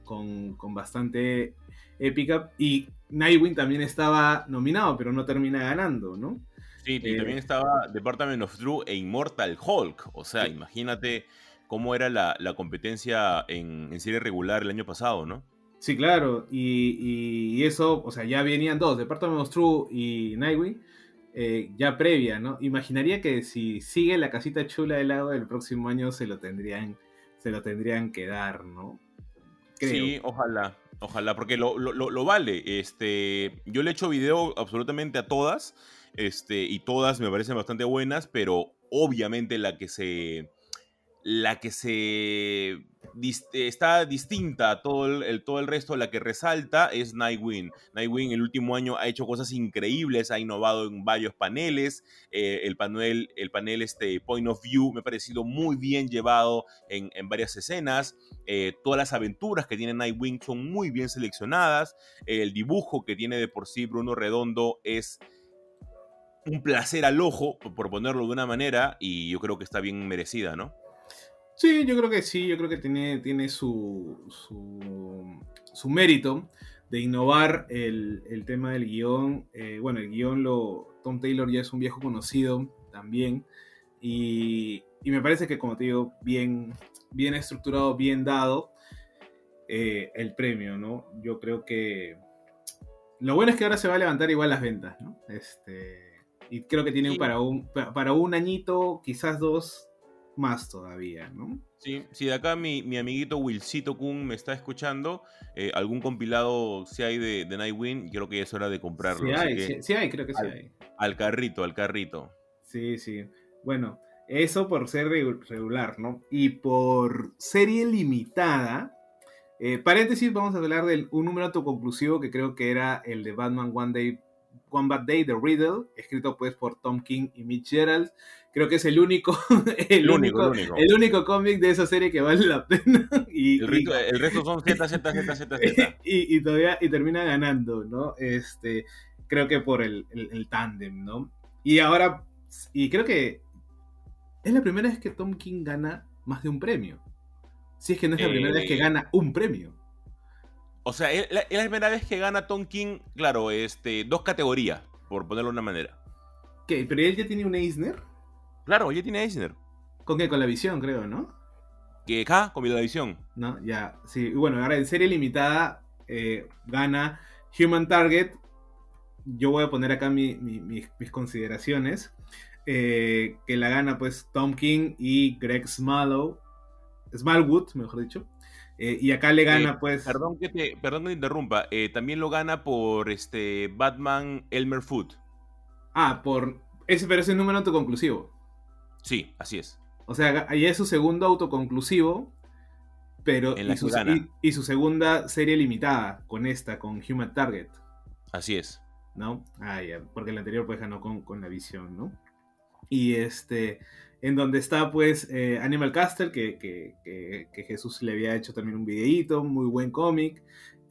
con, con bastante épica. Y Nightwing también estaba nominado, pero no termina ganando, ¿no? Sí, y también estaba Department of True e Immortal Hulk. O sea, imagínate cómo era la, competencia en, serie regular el año pasado, ¿no? Sí, claro. Y, eso, o sea, ya venían dos, Department of True y Nightwing, eh, ya previa, ¿no? Imaginaría que si sigue la casita chula del lado el próximo año se lo tendrían, se lo tendrían que dar, ¿no? Sí, ojalá. Ojalá, porque lo, lo, vale. Este, yo le he hecho video absolutamente a todas. Este, y todas me parecen bastante buenas, pero obviamente la que se. La que se está distinta a todo el, todo el resto, la que resalta es Nightwing. Nightwing el último año ha hecho cosas increíbles, ha innovado en varios paneles. Eh, el, panel, el panel este, Point of View me ha parecido muy bien llevado en, varias escenas. Eh, todas las aventuras que tiene Nightwing son muy bien seleccionadas. el dibujo que tiene de por sí Bruno Redondo es un placer al ojo, por ponerlo de una manera, y yo creo que está bien merecida, ¿no? Sí, yo creo que sí, yo creo que tiene, tiene su, su, mérito de innovar el, tema del guion. Eh, bueno, el guion lo. Tom Taylor ya es un viejo conocido también. Y, me parece que, como te digo, bien, bien estructurado, bien dado eh, el premio, ¿no? Yo creo que. Lo bueno es que ahora se va a levantar igual las ventas, ¿no? Este y creo que tiene para, un, para un añito, quizás dos, más todavía, ¿no? Sí, si de acá mi, mi amiguito Wilcito Kun me está escuchando, eh, algún compilado si hay de, de Nightwing, creo que es hora de comprarlo. Sí hay, sí, hay, creo que sí hay. Al carrito, al carrito. Sí, sí. Bueno, eso por ser regular, ¿no? Y por serie limitada, eh, paréntesis, vamos a hablar de un número autoconclusivo que creo que era el de Batman One Day One Bad Day, The Riddle, escrito pues por Tom King y Mitch Gerald. Creo que es el único, el, único, el único, cómic de esa serie que vale la pena. Y, el, resto son Z, Z, Z, Z, Z. Y, todavía, y termina ganando, ¿no? Este, creo que por el, el, tándem, ¿no? Y ahora, y creo que es la primera vez que Tom King gana más de un premio. Si es que no es la primera vez que eh, gana un premio. O sea, es la, primera vez que gana Tom King, claro, este, dos categorías, por ponerlo de una manera. ¿Qué? ¿Pero él ya tiene un Eisner? Claro, ya tiene Eisner. ¿Con qué? Con la visión, creo, ¿no? ¿Qué? acá, con la visión. No, ya, sí. Bueno, ahora en serie limitada eh, gana Human Target. Yo voy a poner acá mis consideraciones. Eh, que la gana pues Tom King y Greg Smallwood, Smallwood, mejor dicho. Eh, y acá le gana, eh, pues. Perdón que te, perdón que te interrumpa. Eh, también lo gana por este Batman Elmer Food. Ah, por. Ese, pero ese número autoconclusivo. Sí, así es. O sea, ahí es su segundo autoconclusivo. Pero. y, su, y, su, segunda serie limitada con esta, con Human Target. Así es. ¿No? Ah, ya. Porque el anterior, pues ganó con, con la visión, ¿no? Y este en donde está pues eh, Animal Caster, que, Jesús le había hecho también un videíto, muy buen cómic.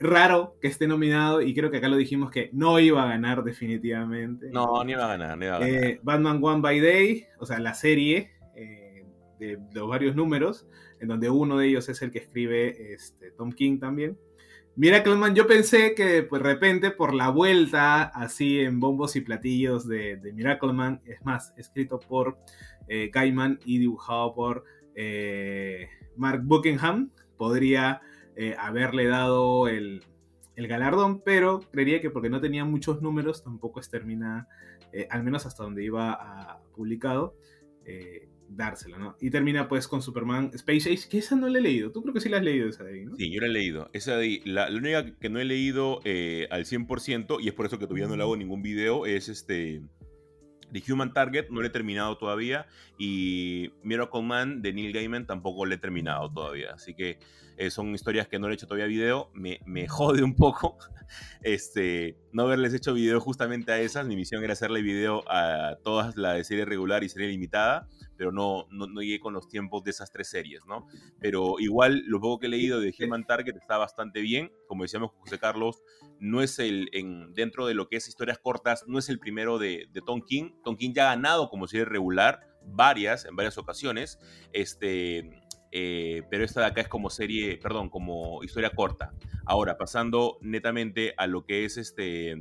Raro que esté nominado y creo que acá lo dijimos que no iba a ganar definitivamente. No, ni iba a ganar, ni iba a ganar. Eh, Batman One by Day, o sea, la serie eh, de los varios números, en donde uno de ellos es el que escribe este, Tom King también. Miracleman, yo pensé que pues, de repente por la vuelta así en bombos y platillos de, de Miracleman, es más, escrito por eh, Gaiman y dibujado por eh, Mark Buckingham, podría eh, haberle dado el, galardón, pero creería que porque no tenía muchos números tampoco es termina, al menos hasta donde iba publicado, dárselo, ¿no? Y termina pues con Superman Space Age, que esa no la he leído. Tú creo que sí la has leído esa de ahí, ¿no? Sí, yo la he leído. Esa de ahí, la, única que no he leído al 100%, y es por eso que todavía no le hago ningún video, es este The Human Target no lo he terminado todavía y Miracle Man de Neil Gaiman tampoco lo he terminado todavía. Así que eh, son historias que no le he hecho todavía video. Me, me jode un poco este, no haberles hecho video justamente a esas. Mi misión era hacerle video a todas las de serie regular y serie limitada pero no, no, llegué con los tiempos de esas tres series, ¿no? Pero igual lo poco que he leído de Human Target está bastante bien. Como decíamos José Carlos, no es el, en, dentro de lo que es historias cortas, no es el primero de, de Tom King. Tom King ya ha ganado como serie regular varias, en varias ocasiones. Este, eh, pero esta de acá es como serie, perdón, como historia corta. Ahora, pasando netamente a lo que es este,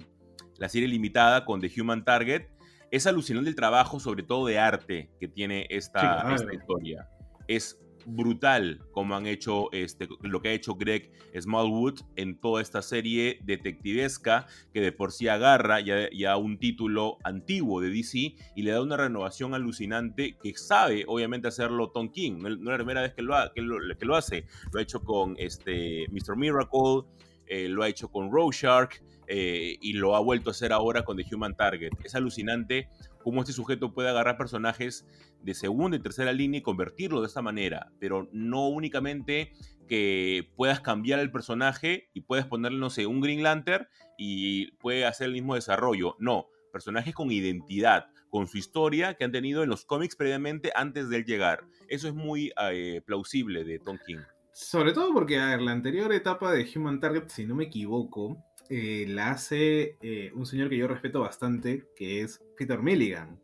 la serie limitada con The Human Target, es alucinante el trabajo, sobre todo de arte, que tiene esta, esta historia. Es brutal como han hecho este, lo que ha hecho Greg Smallwood en toda esta serie detectivesca que de por sí agarra ya, un título antiguo de DC y le da una renovación alucinante que sabe obviamente hacerlo Tom King. No, es la primera vez que lo, que que lo hace. Lo ha hecho con este, Mr. Miracle, eh, lo ha hecho con Rorschach eh, y lo ha vuelto a hacer ahora con The Human Target. Es alucinante cómo este sujeto puede agarrar personajes de segunda y tercera línea y convertirlo de esta manera, pero no únicamente que puedas cambiar el personaje y puedes ponerle, no sé, un Green Lantern y puede hacer el mismo desarrollo. No, personajes con identidad, con su historia que han tenido en los cómics previamente antes de él llegar. Eso es muy eh, plausible de Tom King. Sobre todo porque, a ver, la anterior etapa de Human Target, si no me equivoco, eh, la hace eh, un señor que yo respeto bastante, que es Peter Milligan.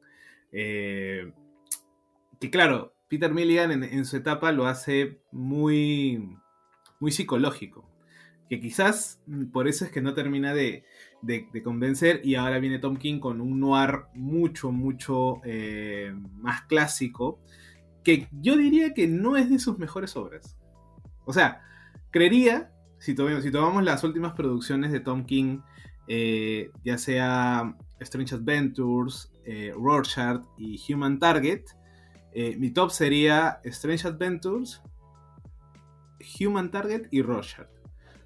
Eh, que claro, Peter Milligan en, su etapa lo hace muy, muy psicológico. Que quizás por eso es que no termina de, convencer y ahora viene Tom King con un noir mucho, mucho más clásico, que yo diría que no es de sus mejores obras. O sea, creería si, tomamos las últimas producciones de Tom King, eh, ya sea Strange Adventures, eh, Rorschach y Human Target, eh, mi top sería Strange Adventures, Human Target y Rorschach.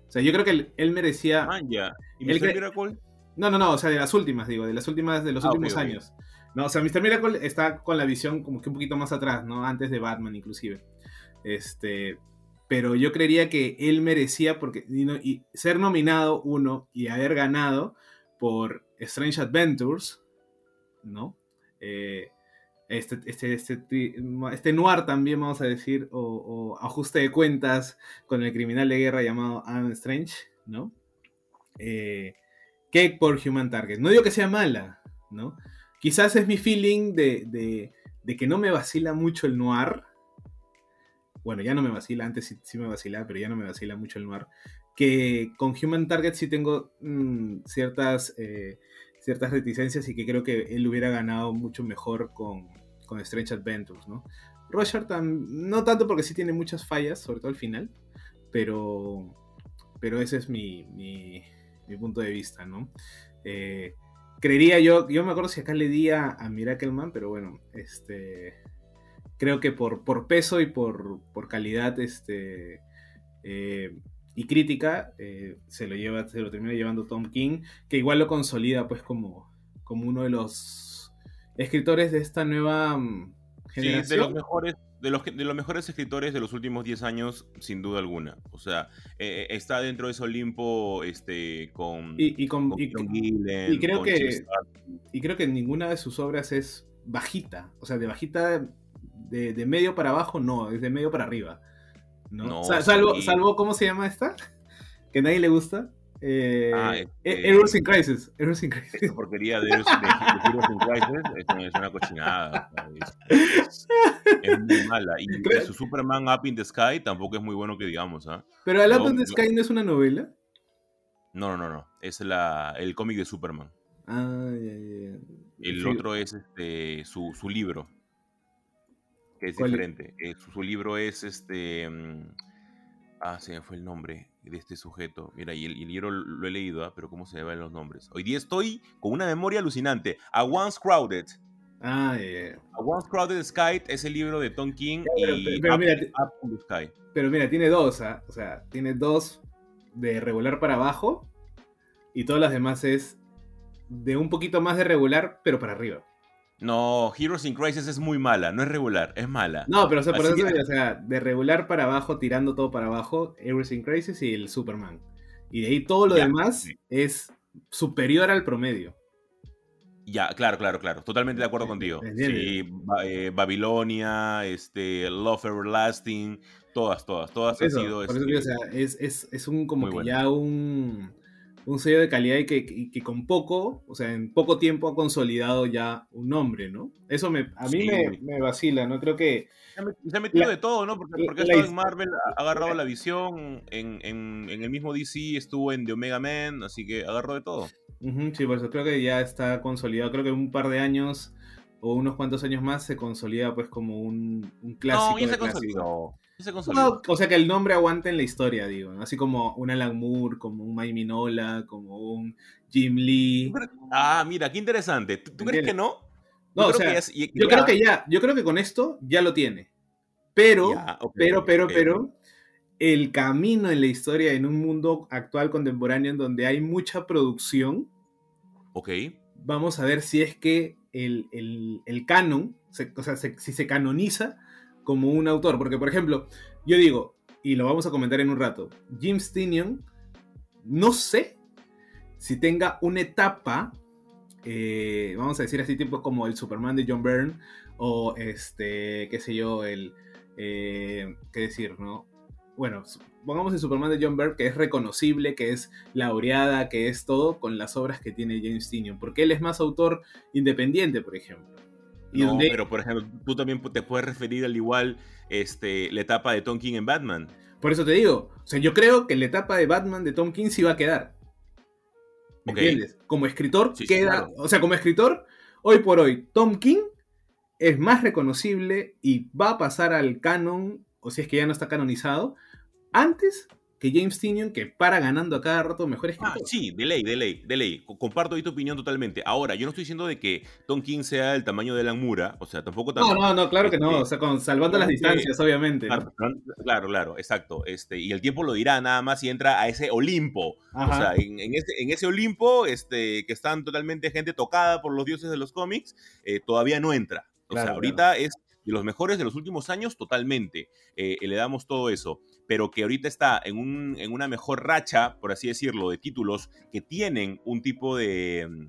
O sea, yo creo que él, merecía. Ah, ya. ¿Y Mr. Miracle? No, no, no, o sea, de las últimas, digo, de las últimas de los ah, últimos años. No, o sea, Mr. Miracle está con la visión como que un poquito más atrás, ¿no? Antes de Batman, inclusive. Este pero yo creería que él merecía porque, ser nominado uno y haber ganado por Strange Adventures, ¿no? Eh, este, este, este, este, noir también, vamos a decir, o, ajuste de cuentas con el criminal de guerra llamado Adam Strange, ¿no? Eh, que por Human Target. No digo que sea mala, ¿no? Quizás es mi feeling de, de que no me vacila mucho el noir, bueno, ya no me vacila, antes sí, me vacila, pero ya no me vacila mucho el noir, que con Human Target sí tengo mm, ciertas, eh, ciertas reticencias y que creo que él hubiera ganado mucho mejor con, con Strange Adventures, ¿no? Roger no tanto porque sí tiene muchas fallas, sobre todo al final, pero, pero ese es mi, mi, punto de vista, ¿no? Eh, creería yo, yo me acuerdo si acá le di a, a Miracleman, pero bueno, este creo que por, por peso y por, calidad este, eh, y crítica eh, se lo lleva se lo termina llevando Tom King que igual lo consolida pues como, como uno de los escritores de esta nueva generación mm, sí, de los mejores de los, de los mejores escritores de los últimos 10 años, sin duda alguna. O sea, eh, está dentro de ese Olimpo este, con, y, con, y, creo que y creo que ninguna de sus obras es bajita. O sea, de bajita de, medio para abajo, no, es de medio para arriba. ¿no? salvo, salvo, ¿cómo se llama esta? Que nadie le gusta. Eh, ah, este, Errors in Crisis. Errors in Crisis. Esta porquería de Errors, in Crisis es, una cochinada. Es, es, muy mala. Y su Superman Up in the Sky tampoco es muy bueno que digamos. ¿ah? Pero el Up in the Sky no es una novela. No, no, no, no. Es la, el cómic de Superman. Ah, ya, ya. El otro es este, su, su libro que es diferente. Eh, su, libro es este. Mm, ah, se me fue el nombre de este sujeto. Mira, y el, libro lo he leído, ¿ah? pero ¿cómo se llaman los nombres? Hoy día estoy con una memoria alucinante. A Once Crowded. Ah, yeah. A Once Crowded Sky es el libro de Tom King y pero, mira, Sky. Pero mira, tiene dos, ¿ah? o sea, tiene dos de regular para abajo y todas las demás es de un poquito más de regular, pero para arriba. No, Heroes in Crisis es muy mala, no es regular, es mala. No, pero o sea, por eso, o sea, de regular para abajo, tirando todo para abajo, Heroes in Crisis y el Superman. Y de ahí todo lo demás es superior al promedio. Ya, claro, claro, claro. Totalmente de acuerdo contigo. Sí, eh, Babilonia, este, Love Everlasting, todas, todas, todas han sido. Por eso, o este, sea, es, es, es, un como que ya un un sello de calidad y que, con poco, o sea, en poco tiempo ha consolidado ya un nombre, ¿no? Eso me, a mí Sí. me, me vacila, ¿no? Creo que Se ha metido La- de todo, ¿no? Porque, porque ha la en Marvel, ha agarrado la visión, en, en- en el mismo DC estuvo en The Omega Man, así que agarró de todo. Sí, por eso creo que ya está consolidado. Creo que en un par de años o unos cuantos años más se consolida pues como un, un clásico. no, ya se consolidó. Se. No, o sea que el nombre aguante en la historia, digo. ¿no? Así como un Alan Moore, como un Mike Minola, como un Jim Lee. ¿Tú crees- Ah, mira, qué interesante. ¿Tú, tú crees que no? No, Yo o creo sea, que ya es- y- yo ya- creo que ya, yo creo que con esto ya lo tiene. Pero, ya, pero, pero, pero, el camino en la historia en un mundo actual contemporáneo en donde hay mucha producción, Ok. vamos a ver si es que el, el- el canon, se- o sea, se- si se canoniza como un autor. Porque, por ejemplo, yo digo, y lo vamos a comentar en un rato, Jim Stinion, no sé si tenga una etapa, eh, vamos a decir así, tipo como el Superman de John Byrne, o este, qué sé yo, el, eh, qué decir, ¿no? Bueno, pongamos el Superman de John Byrne, que es reconocible, que es laureada, que es todo, con las obras que tiene James Tynion, porque él es más autor independiente, por ejemplo. Y No, donde, pero por ejemplo, tú también te puedes referir al igual este, la etapa de Tom King en Batman. por eso te digo, o sea, yo creo que la etapa de Batman de Tom King sí va a quedar. ¿Me entiendes? Como escritor, Sí, sí, queda, claro. o sea, como escritor, hoy por hoy, Tom King es más reconocible y va a pasar al canon, o si es que ya no está canonizado, antes que James Tynion, que para ganando a cada rato mejor Ah, escritor. sí, de ley, de ley, de ley. Co- Comparto ahí tu opinión totalmente. Ahora, yo no estoy diciendo de que Tom King sea del tamaño de Moore, ¿ah? o sea, tampoco No, tan- no, no, claro que no, Este, o sea, con, salvando las obviamente- distancias, obviamente. ¿no? Claro, claro, claro, exacto. Este, y el tiempo lo dirá nada más si entra a ese Olimpo. Ajá. O sea, en, en ese, en ese Olimpo, este, que están totalmente gente tocada por los dioses de los cómics, eh, todavía no entra. O Claro, sea, ahorita es de los mejores de los últimos años, totalmente. Eh, le damos todo eso. Pero que ahorita está en, un, en una mejor racha, por así decirlo, de títulos que tienen un tipo de. mm,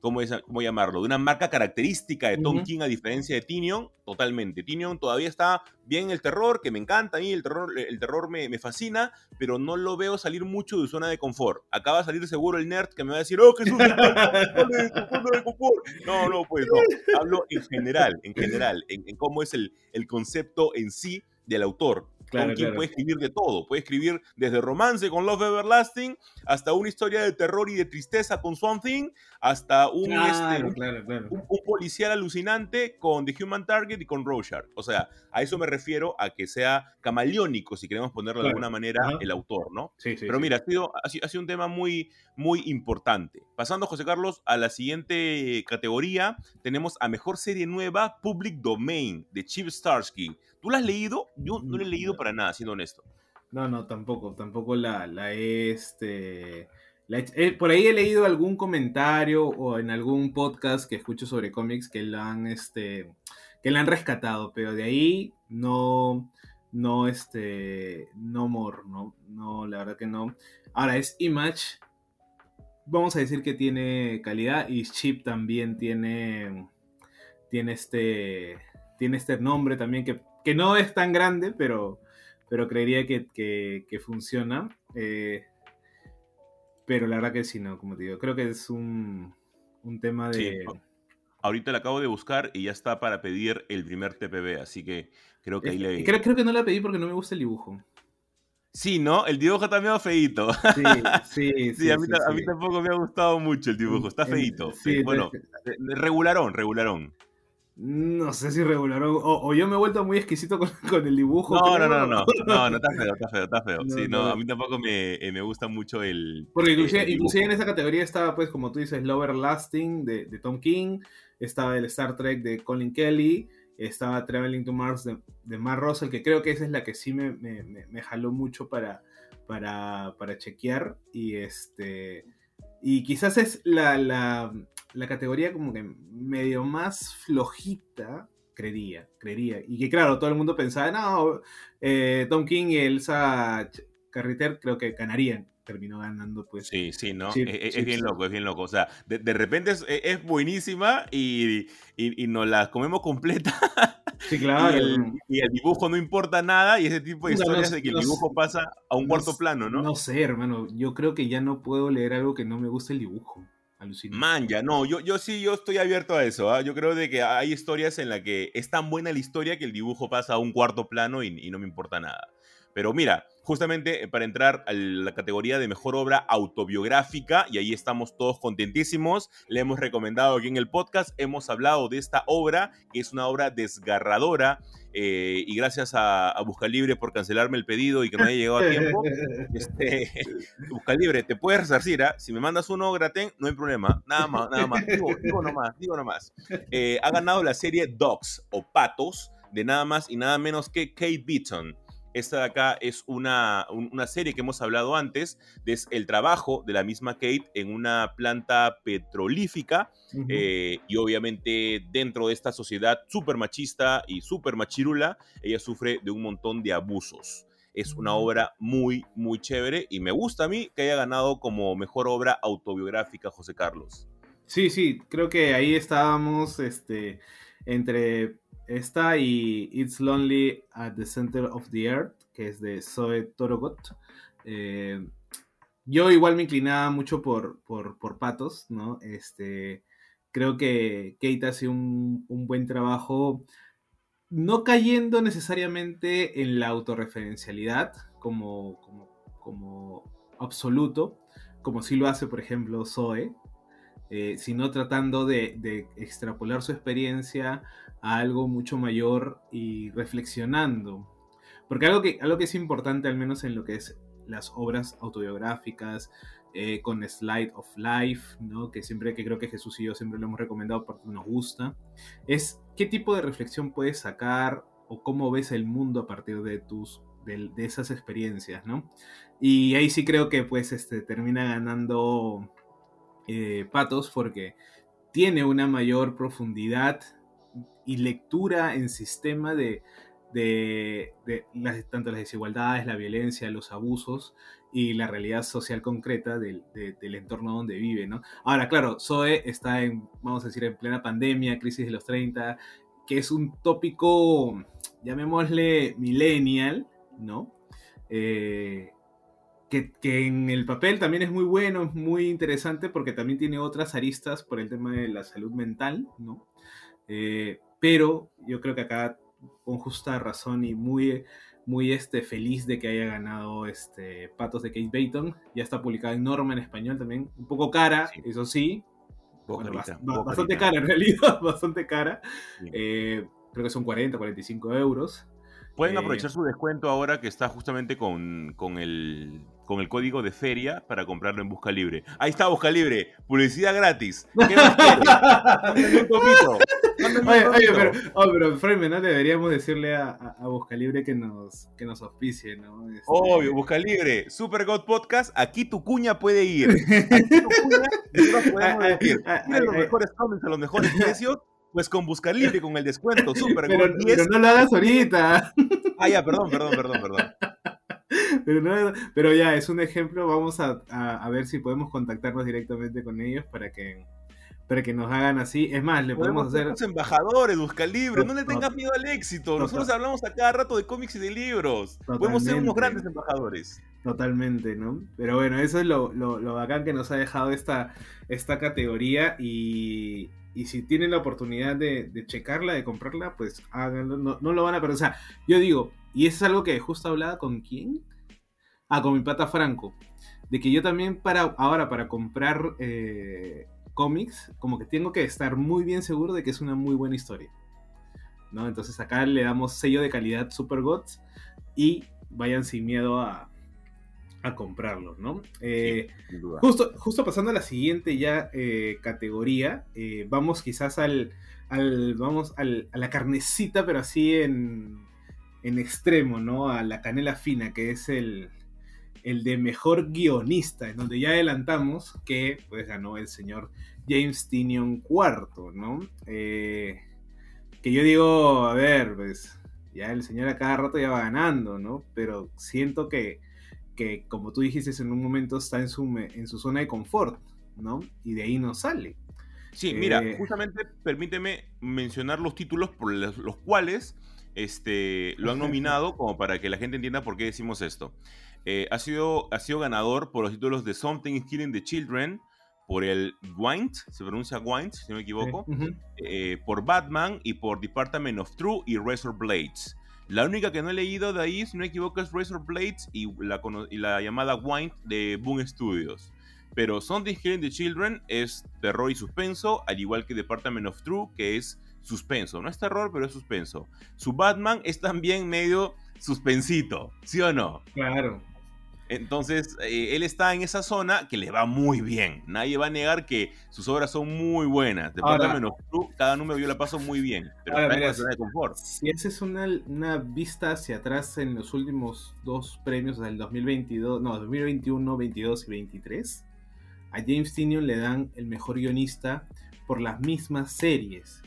¿Cómo, es, cómo llamarlo? De una marca característica de Tom Ujú. King a diferencia de Tinion, totalmente. Tinion todavía está bien el terror, que me encanta a mí, el terror, el terror me, me fascina, pero no lo veo salir mucho de su zona de confort. Acaba de salir seguro el nerd que me va a decir, oh, Jesús, está en zona de confort, zona de confort". No, no, pues no. Hablo en general, en general, en, en cómo es el, el concepto en sí del autor. Claro, Tom King claro. puede escribir de todo, puede escribir desde romance con Love Everlasting hasta una historia de terror y de tristeza con Swamp Thing, hasta un, este, Claro, un claro, claro. un, un policial alucinante con The Human Target y con Rorschach. O sea, a eso me refiero a que sea camaleónico, si queremos ponerlo de alguna manera, Ajá. el autor, ¿no? Sí, sí, Pero sí. mira, ha sido, ha sido- ha sido un tema muy, muy importante. Pasando, José Carlos, a la siguiente categoría, tenemos a Mejor Serie Nueva, Public Domain, de Chip Starsky. ¿Tú la has leído? Yo no la he leído para nada, siendo honesto. No, no, tampoco, tampoco la, la he, este... eh, por ahí he leído algún comentario o en algún podcast que escucho sobre cómics que la han, este, que la han rescatado, pero de ahí no, no, este, no more, no, la verdad que no. Ahora es Image, vamos a decir que tiene calidad y Chip también tiene, tiene este, tiene este nombre también que, que no es tan grande, pero pero creería que, que- que funciona. eh, pero la verdad que sí, no, como te digo, creo que es un, un tema de... Sí. Ahorita la acabo de buscar y ya está para pedir el primer TPB, así que creo que ahí le... Eh, creo, creo que no la pedí porque no me gusta el dibujo. Sí, ¿no? El dibujo está medio feíto. Sí, sí, sí. Sí, a, mí, sí, ta- a sí. mí tampoco me ha gustado mucho el dibujo, está feíto. sí, bueno, regularón, regularón. No sé si regularón. O, o yo me he vuelto muy exquisito con, con el dibujo. No, no, no, no, no, no, está feo, está feo, está feo. No, Sí, no, no. a mí tampoco me, eh, me gusta mucho el... Porque eh, inclusive, el inclusive en esa categoría estaba, pues, como tú dices, Lover Lasting de, de Tom King, estaba el Star Trek de Colin Kelly, estaba Traveling to Mars de, de Mark Russell, que creo que esa es la que sí me, me- me- me jaló mucho para, para, para chequear. Y este. Y quizás es la, la, la categoría como que medio más flojita, creería, creería. Y que claro, todo el mundo pensaba, no, eh, Tom King y Elsa Carriter creo que ganarían. Terminó ganando, pues. Sí, sí, ¿no? Chip- Eh, eh, es, bien loco, es bien loco. O sea, de, de repente es, es buenísima y, y, y nos la comemos completa Sí, claro. Y el, dibujo no importa nada y ese tipo de historias de que el dibujo pasa a un cuarto plano, ¿no? No sé, hermano. Yo creo que ya no puedo leer algo que no me guste el dibujo. Man, ya, no, yo, yo sí, yo estoy abierto a eso. ¿ah? Yo creo de que hay historias en las que es tan buena la historia que el dibujo pasa a un cuarto plano y no me importa nada. Pero mira, justamente eh, para entrar a la categoría de mejor obra autobiográfica, y ahí estamos todos contentísimos, le hemos recomendado aquí en el podcast, hemos hablado de esta obra, que es una obra desgarradora, eh, y gracias a, a Buscalibre por cancelarme el pedido y que no haya llegado a tiempo. Este, Buscalibre, te puedes resarcir, ¿ah? si me mandas uno gratis, no hay problema, nada más, nada más, digo, digo nomás, digo nomás. Eh, ha ganado la serie Dogs o Patos de nada más y nada menos que Kate Beaton. Esta de acá es una, una serie que hemos hablado antes, es el trabajo de la misma Kate en una planta petrolífica eh, y obviamente dentro de esta sociedad súper machista y súper machirula, ella sufre de un montón de abusos. Es una obra muy, muy chévere y me gusta a mí que haya ganado como mejor obra autobiográfica José Carlos. Sí, sí, creo que ahí estábamos este, entre esta y It's Lonely at the Center of the Earth, que es de Zoe Torogot. Eh, yo igual me inclinaba mucho por, por, Patos, ¿no? Este, creo que Kate hace un, un buen trabajo, no cayendo necesariamente en la autorreferencialidad como, como, como absoluto, como sí lo hace, por ejemplo, Zoe, eh, sino tratando de, de, extrapolar su experiencia algo mucho mayor y reflexionando. Porque algo que, algo que es importante, al menos en lo que es las obras autobiográficas, eh, con Slide of Life, ¿no? que siempre que creo que Jesús y yo siempre lo hemos recomendado porque nos gusta, es qué tipo de reflexión puedes sacar o cómo ves el mundo a partir de tus de, esas experiencias, ¿no? Y ahí sí creo que pues este, termina ganando eh, Patos porque tiene una mayor profundidad y lectura en sistema de, de, las, tanto las desigualdades, la violencia, los abusos y la realidad social concreta del, entorno donde vive, ¿no? Ahora, claro, Zoe está en, vamos a decir, en plena pandemia, crisis de los 30, que es un tópico, llamémosle millennial, ¿no? Eh, que, que, en el papel también es muy bueno, es muy interesante porque también tiene otras aristas por el tema de la salud mental, ¿no? Eh, pero yo creo que acá, con justa razón y muy, muy este, feliz de que haya ganado este, Patos de Kate Bayton. Ya está publicada en Norma en español también. Un poco cara, eso sí. bastante cara en realidad, bastante cara. Eh, creo que son 40, 45 euros. Pueden eh, aprovechar su descuento ahora que está justamente con, con el con el código de feria para comprarlo en Busca Libre. Ahí está Busca Libre, publicidad gratis. ¿Qué más Oye, oye, pero, oh, pero ¿no? Deberíamos decirle a, a, Busca Libre que nos, que nos auspicie, ¿no? Este... Obvio, Busca Libre, Super God Podcast, aquí tu cuña puede ir. Aquí tu cuña, nosotros podemos decir, los mejores cómics a los mejores precios, pues con Busca Libre, con el descuento, Super pero, God Pero no lo hagas ahorita. Ah, ya, perdón, perdón, perdón, perdón. Pero, pero ya, es un ejemplo. Vamos a, a, ver si podemos contactarnos directamente con ellos para que, para que nos hagan así. Es más, le podemos, hacer. Los embajadores, busca libros. No, le tengas miedo al éxito. Nosotros hablamos a cada rato de cómics y de libros. Podemos ser unos grandes embajadores. Totalmente, ¿no? Pero bueno, eso es lo, lo, lo bacán que nos ha dejado esta, esta categoría. Y, y si tienen la oportunidad de, de, checarla, de comprarla, pues háganlo. No, no lo van a perder. O sea, yo digo, y eso es algo que justo hablaba con quién. Ah, con mi pata Franco. De que yo también para ahora para comprar eh, cómics, como que tengo que estar muy bien seguro de que es una muy buena historia. ¿no? Entonces acá le damos sello de calidad Super Gods y vayan sin miedo a, a comprarlo, ¿no? Eh, justo, justo pasando a la siguiente ya eh, categoría, vamos quizás al, al vamos al, a la carnecita, pero así en, en extremo, ¿no? A la canela fina, que es el, el de mejor guionista, en donde ya adelantamos que pues ganó el señor James Tinion IV, ¿no? Eh, que yo digo, a ver, pues ya el señor a cada rato ya va ganando, ¿no? Pero siento que, que como tú dijiste en un momento, está en su, en su zona de confort, ¿no? Y de ahí no sale. Sí, mira, eh, justamente permíteme mencionar los títulos por los, cuales este, lo han nominado, como para que la gente entienda por qué decimos esto. Eh, ha, sido, ha sido ganador por los títulos de Something is Killing the Children, por el Gwent, se pronuncia Gwent, si no me equivoco, eh, por Batman y por Department of True y Razor Blades. La única que no he leído de ahí, si no me equivoco, es Razor Blades y la, y la llamada Gwent de Boom Studios. Pero Something Killing the Children es terror y suspenso, al igual que Department of True, que es suspenso. No es terror, pero es suspenso. Su Batman es también medio suspensito, ¿sí o no? Claro. Entonces, eh, él está en esa zona que le va muy bien. Nadie va a negar que sus obras son muy buenas. Department of True, cada número yo la paso muy bien. Pero ahora, mira, de confort. Si haces una, una vista hacia atrás en los últimos dos premios del 2022, no, 2021, 22 y 23, a James Tinion le dan el mejor guionista por las mismas series.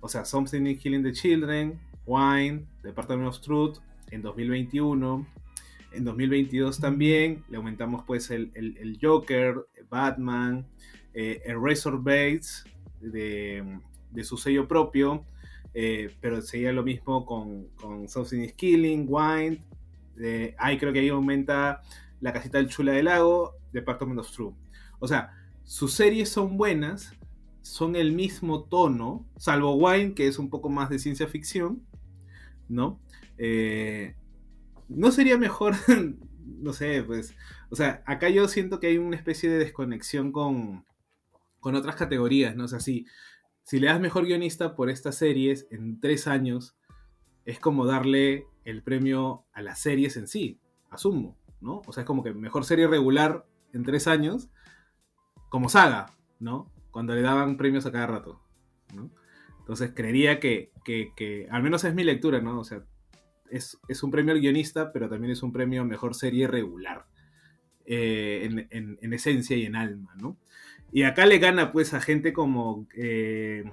O sea, Something in Killing the Children, Wine, Department of Truth en 2021. En 2022 también le aumentamos pues el, Joker, Batman, eh, el Razor Bates de, su sello propio. Eh, pero sería lo mismo con, con Something is Killing, Wine. ahí creo que ahí aumenta la casita del Chula del Lago, Department of True. O sea, sus series son buenas, son el mismo tono, salvo Wine, que es un poco más de ciencia ficción, ¿no? Eh, no sería mejor, no sé, pues, o sea, acá yo siento que hay una especie de desconexión con, con otras categorías, ¿no? O sea, si, si le das mejor guionista por estas series en tres años, es como darle el premio a las series en sí, asumo, ¿no? O sea, es como que mejor serie regular en tres años, como saga, ¿no? Cuando le daban premios a cada rato, ¿no? Entonces creería que, que, al menos es mi lectura, ¿no? O sea, es, un premio al guionista, pero también es un premio a mejor serie regular, eh, en, esencia y en alma, ¿no? Y acá le gana pues a gente como eh,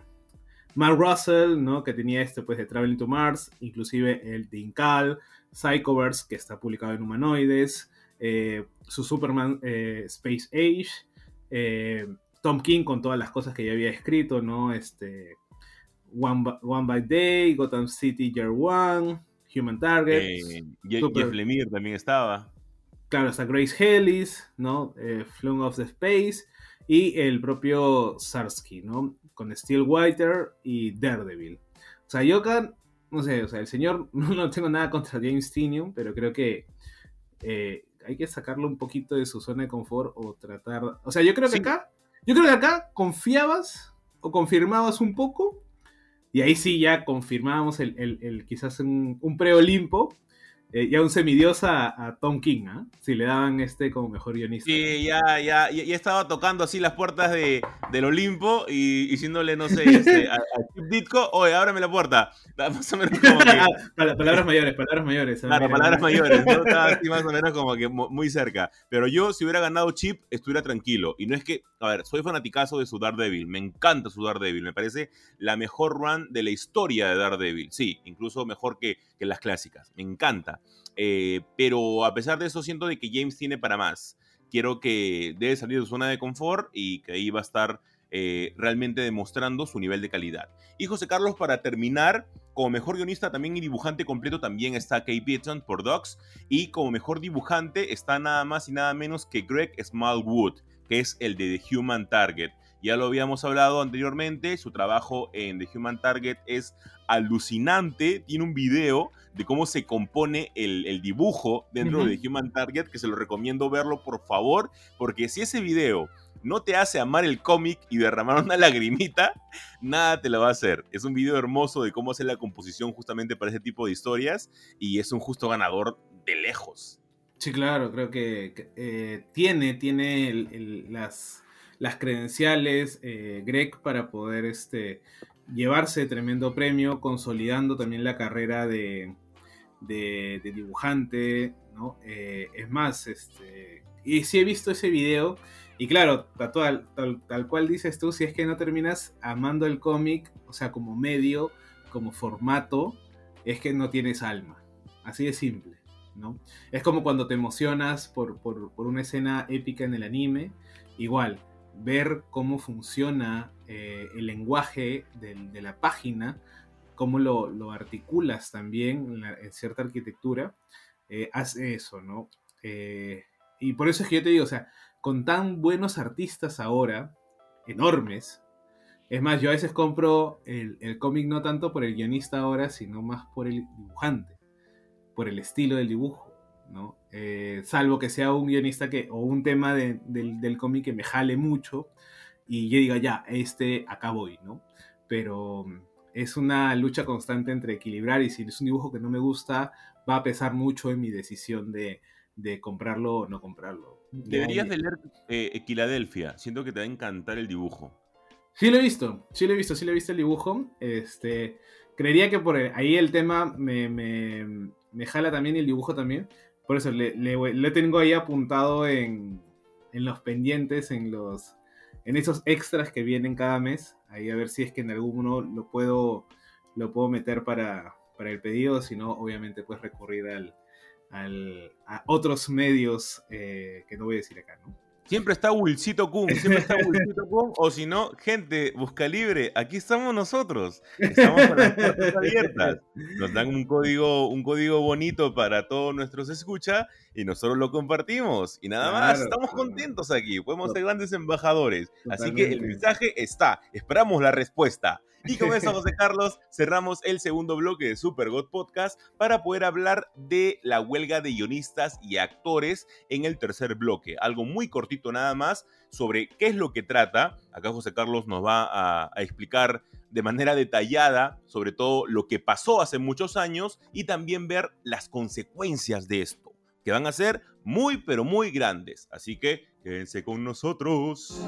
Mark Russell, ¿no? Que tenía este pues de Traveling to Mars, inclusive el de Incal, Psychoverse, que está publicado en Humanoides, eh, su Superman Space Age, eh, Tom King con todas las cosas que ya había escrito, ¿no? Este, One, by, Day, Gotham City Year One, Human Target. Eh, Jeff Lemire también estaba. Claro, está Grace Hellis, ¿no? Eh, Flung of the Space y el propio Sarsky, ¿no? Con Steel Whiter y Daredevil. O sea, yo acá, no sé, o sea, el señor, no tengo nada contra James Tinium, pero creo que eh, hay que sacarlo un poquito de su zona de confort o tratar. O sea, yo creo que acá, yo creo que acá confiabas o confirmabas un poco. Y ahí sí ya confirmábamos el, el, quizás un, un pre-Olimpo eh, ya un semidios a, Tom King, ¿ah? Si le daban este como mejor guionista. Sí, ya, ya, ya, estaba tocando así las puertas de, del Olimpo y diciéndole, no sé, este, a, Chip Ditko, oye, ábreme la puerta. Más o menos como que... palabras mayores, palabras mayores. Claro, palabras mayores, ¿no? Estaba así más o menos como que muy cerca. Pero yo, si hubiera ganado Chip, estuviera tranquilo. Y no es que, a ver, soy fanaticazo de su Daredevil, me encanta su Daredevil, me parece la mejor run de la historia de Daredevil. Sí, incluso mejor que, que las clásicas, me encanta. Eh, pero a pesar de eso, siento de que James tiene para más. Quiero que debe salir de su zona de confort y que ahí va a estar eh, realmente demostrando su nivel de calidad. Y José Carlos, para terminar, como mejor guionista también y dibujante completo también está Kate Beaton por Docs. Y como mejor dibujante está nada más y nada menos que Greg Smallwood, que es el de The Human Target. Ya lo habíamos hablado anteriormente, su trabajo en The Human Target es alucinante. Tiene un video de cómo se compone el, dibujo dentro de Human Target, que se lo recomiendo verlo por favor, porque si ese video no te hace amar el cómic y derramar una lagrimita, nada te lo va a hacer. Es un video hermoso de cómo hacer la composición justamente para ese tipo de historias y es un justo ganador de lejos. Sí, claro, creo que eh, tiene, tiene las las credenciales, eh, Greg, para poder este, llevarse tremendo premio, consolidando también la carrera de, dibujante, ¿no? Eh, es más, este, y sí he visto ese video, y claro, tal, tal, cual dices tú, si es que no terminas amando el cómic, o sea, como medio, como formato, es que no tienes alma. Así de simple, ¿no? Es como cuando te emocionas por, por una escena épica en el anime, igual ver cómo funciona eh, el lenguaje de la página, cómo lo, articulas también en, cierta arquitectura, eh, hace eso, ¿no? Eh, y por eso es que yo te digo, o sea, con tan buenos artistas ahora, enormes, es más, yo a veces compro el, el cómic no tanto por el guionista ahora, sino más por el dibujante, por el estilo del dibujo. ¿no? Eh, salvo que sea un guionista que, o un tema del, del cómic que me jale mucho y yo diga, ya, este acá voy, ¿no? Pero es una lucha constante entre equilibrar y si es un dibujo que no me gusta, va a pesar mucho en mi decisión de, de comprarlo o no comprarlo. Deberías de leer eh, siento que te va a encantar el dibujo. Sí lo he visto, sí lo he visto, sí lo he visto el dibujo. Este, creería que por ahí el tema me, me, me jala también y el dibujo también, por eso le, tengo ahí apuntado en, los pendientes, en los en esos extras que vienen cada mes. Ahí a ver si es que en alguno lo puedo, lo puedo meter para, para el pedido. Si no, obviamente puedes recurrir al, a otros medios eh, que no voy a decir acá, ¿no? Siempre está Wilcito Kun, siempre está Wilcito Kun, o si no, gente, busca libre, aquí estamos nosotros, estamos con las puertas abiertas, nos dan un código, un código bonito para todos nuestros escucha y nosotros lo compartimos. Y nada más, estamos contentos aquí, podemos ser grandes embajadores, así que el mensaje está, esperamos la respuesta. Y con eso, José Carlos, cerramos el segundo bloque de Super God Podcast para poder hablar de la huelga de guionistas y actores en el tercer bloque. Algo muy cortito nada más sobre qué es lo que trata. Acá José Carlos nos va a, explicar de manera detallada sobre todo lo que pasó hace muchos años y también ver las consecuencias de esto, que van a ser muy pero muy grandes. Así que quédense con nosotros.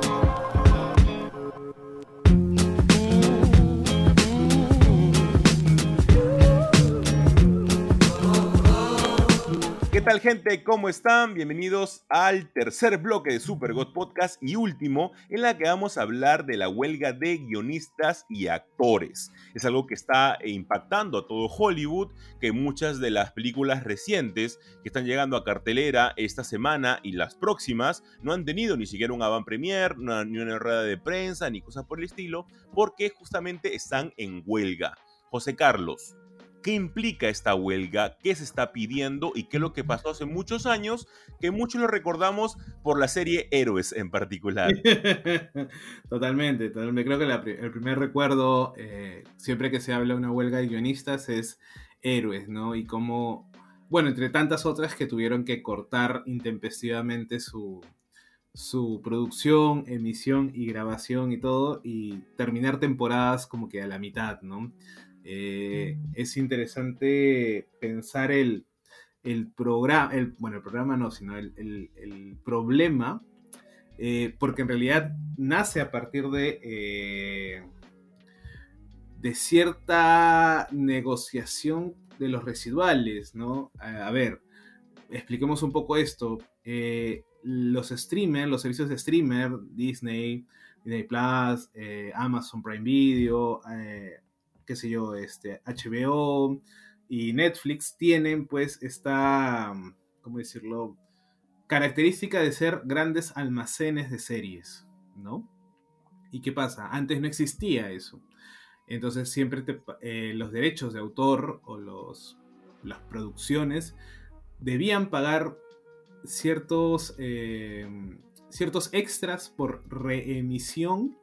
¿Qué tal gente? ¿Cómo están? Bienvenidos al tercer bloque de Super God Podcast y último en la que vamos a hablar de la huelga de guionistas y actores. Es algo que está impactando a todo Hollywood, que muchas de las películas recientes que están llegando a cartelera esta semana y las próximas no han tenido ni siquiera un avant premier, ni una rueda de prensa, ni cosas por el estilo, porque justamente están en huelga. José Carlos, qué implica esta huelga, qué se está pidiendo y qué es lo que pasó hace muchos años, que muchos lo recordamos por la serie Héroes en particular. totalmente, totalmente. Creo que el primer recuerdo, eh, siempre que se habla de una huelga de guionistas, es Héroes, ¿no? Y cómo, bueno, entre tantas otras que tuvieron que cortar intempestivamente su, su producción, emisión y grabación y todo, y terminar temporadas como que a la mitad, ¿no? Eh, es interesante pensar el, programa, el, bueno, el programa no, sino el, problema, eh, porque en realidad nace a partir de, eh, de cierta negociación de los residuales, ¿no? A, ver, expliquemos un poco esto. los streamers, los servicios de streamer, Disney, Disney Plus, Amazon Prime Video, qué sé yo, este, HBO y Netflix tienen pues esta, ¿cómo decirlo? Característica de ser grandes almacenes de series, ¿no? ¿Y qué pasa? Antes no existía eso. Entonces siempre eh, los derechos de autor o los, las producciones debían pagar ciertos, eh, ciertos extras por reemisión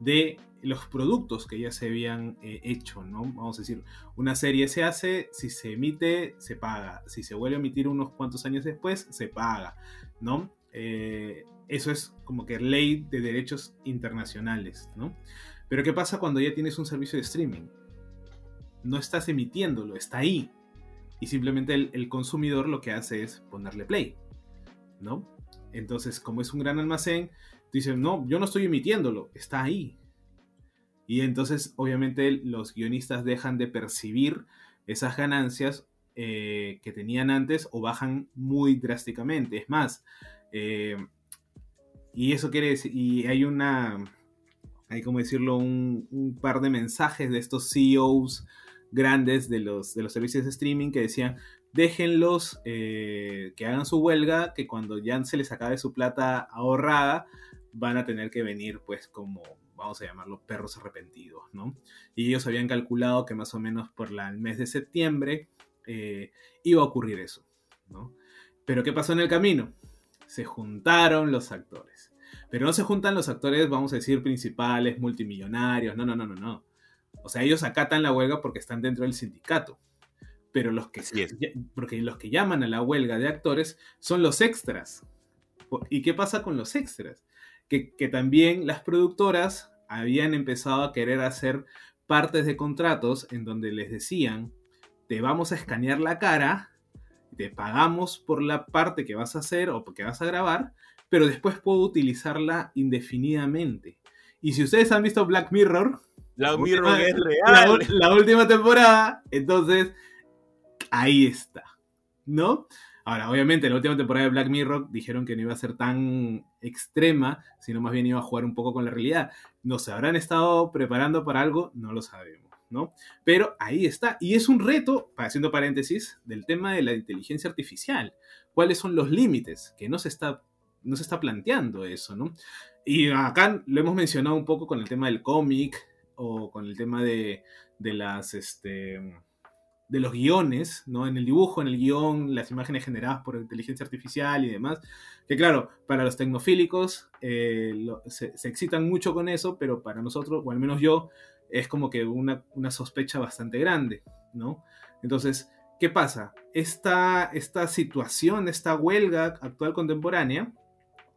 de los productos que ya se habían eh, hecho, ¿no? Vamos a decir, una serie se hace, si se emite, se paga. Si se vuelve a emitir unos cuantos años después, se paga, ¿no? Eh, eso es como que ley de derechos internacionales, ¿no? Pero ¿qué pasa cuando ya tienes un servicio de streaming? No estás emitiéndolo, está ahí. Y simplemente el, consumidor lo que hace es ponerle play, ¿no? Entonces, como es un gran almacén, dicen, no, yo no estoy emitiéndolo, está ahí. Y entonces, obviamente, los guionistas dejan de percibir esas ganancias eh, que tenían antes o bajan muy drásticamente. Es más, eh, y eso quiere decir, y hay una, hay como decirlo, un, par de mensajes de estos CEOs grandes de los, de los servicios de streaming que decían, déjenlos eh, que hagan su huelga, que cuando ya se les acabe su plata ahorrada, van a tener que venir pues como, vamos a llamarlo, perros arrepentidos, ¿no? Y ellos habían calculado que más o menos por la, el mes de septiembre eh, iba a ocurrir eso, ¿no? Pero ¿qué pasó en el camino? Se juntaron los actores. Pero no se juntan los actores, vamos a decir, principales, multimillonarios, no, no, no, no, no. O sea, ellos acatan la huelga porque están dentro del sindicato. Pero los que, porque los que llaman a la huelga de actores son los extras. ¿Y qué pasa con los extras? Que, que también las productoras habían empezado a querer hacer partes de contratos en donde les decían, te vamos a escanear la cara, te pagamos por la parte que vas a hacer o que vas a grabar, pero después puedo utilizarla indefinidamente. Y si ustedes han visto Black Mirror, Black Mirror es real. La, última temporada, entonces ahí está, ¿no? Ahora, obviamente, la última temporada de Black Mirror dijeron que no iba a ser tan extrema, sino más bien iba a jugar un poco con la realidad. ¿No se habrán estado preparando para algo? No lo sabemos, ¿no? Pero ahí está. Y es un reto, haciendo paréntesis, del tema de la inteligencia artificial. ¿Cuáles son los límites? Que no se está no se está planteando eso, ¿no? Y acá lo hemos mencionado un poco con el tema del cómic o con el tema de, de las, este, de los guiones, ¿no? En el dibujo, en el guion, las imágenes generadas por inteligencia artificial y demás. Que claro, para los tecnofílicos eh, se, excitan mucho con eso, pero para nosotros, o al menos yo, es como que una, una sospecha bastante grande, ¿no? Entonces, ¿qué pasa? Esta, esta situación, esta huelga actual contemporánea,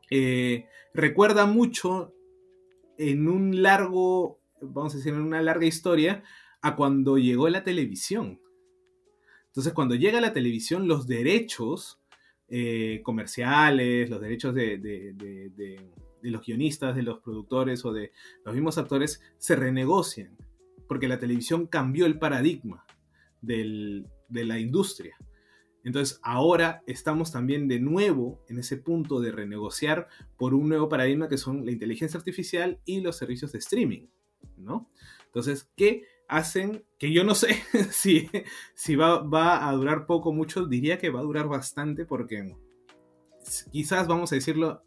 eh, recuerda mucho en un largo, vamos a decir, en una larga historia, a cuando llegó la televisión. Entonces, cuando llega la televisión, los derechos eh, comerciales, los derechos de, los guionistas, de los productores o de los mismos actores se renegocian, porque la televisión cambió el paradigma de la industria. Entonces ahora estamos también de nuevo en ese punto de renegociar por un nuevo paradigma que son la inteligencia artificial y los servicios de streaming, ¿no? Entonces, ¿qué hacen? Que yo no sé si, si va, va a durar poco, mucho, diría que va a durar bastante porque quizás, vamos a decirlo,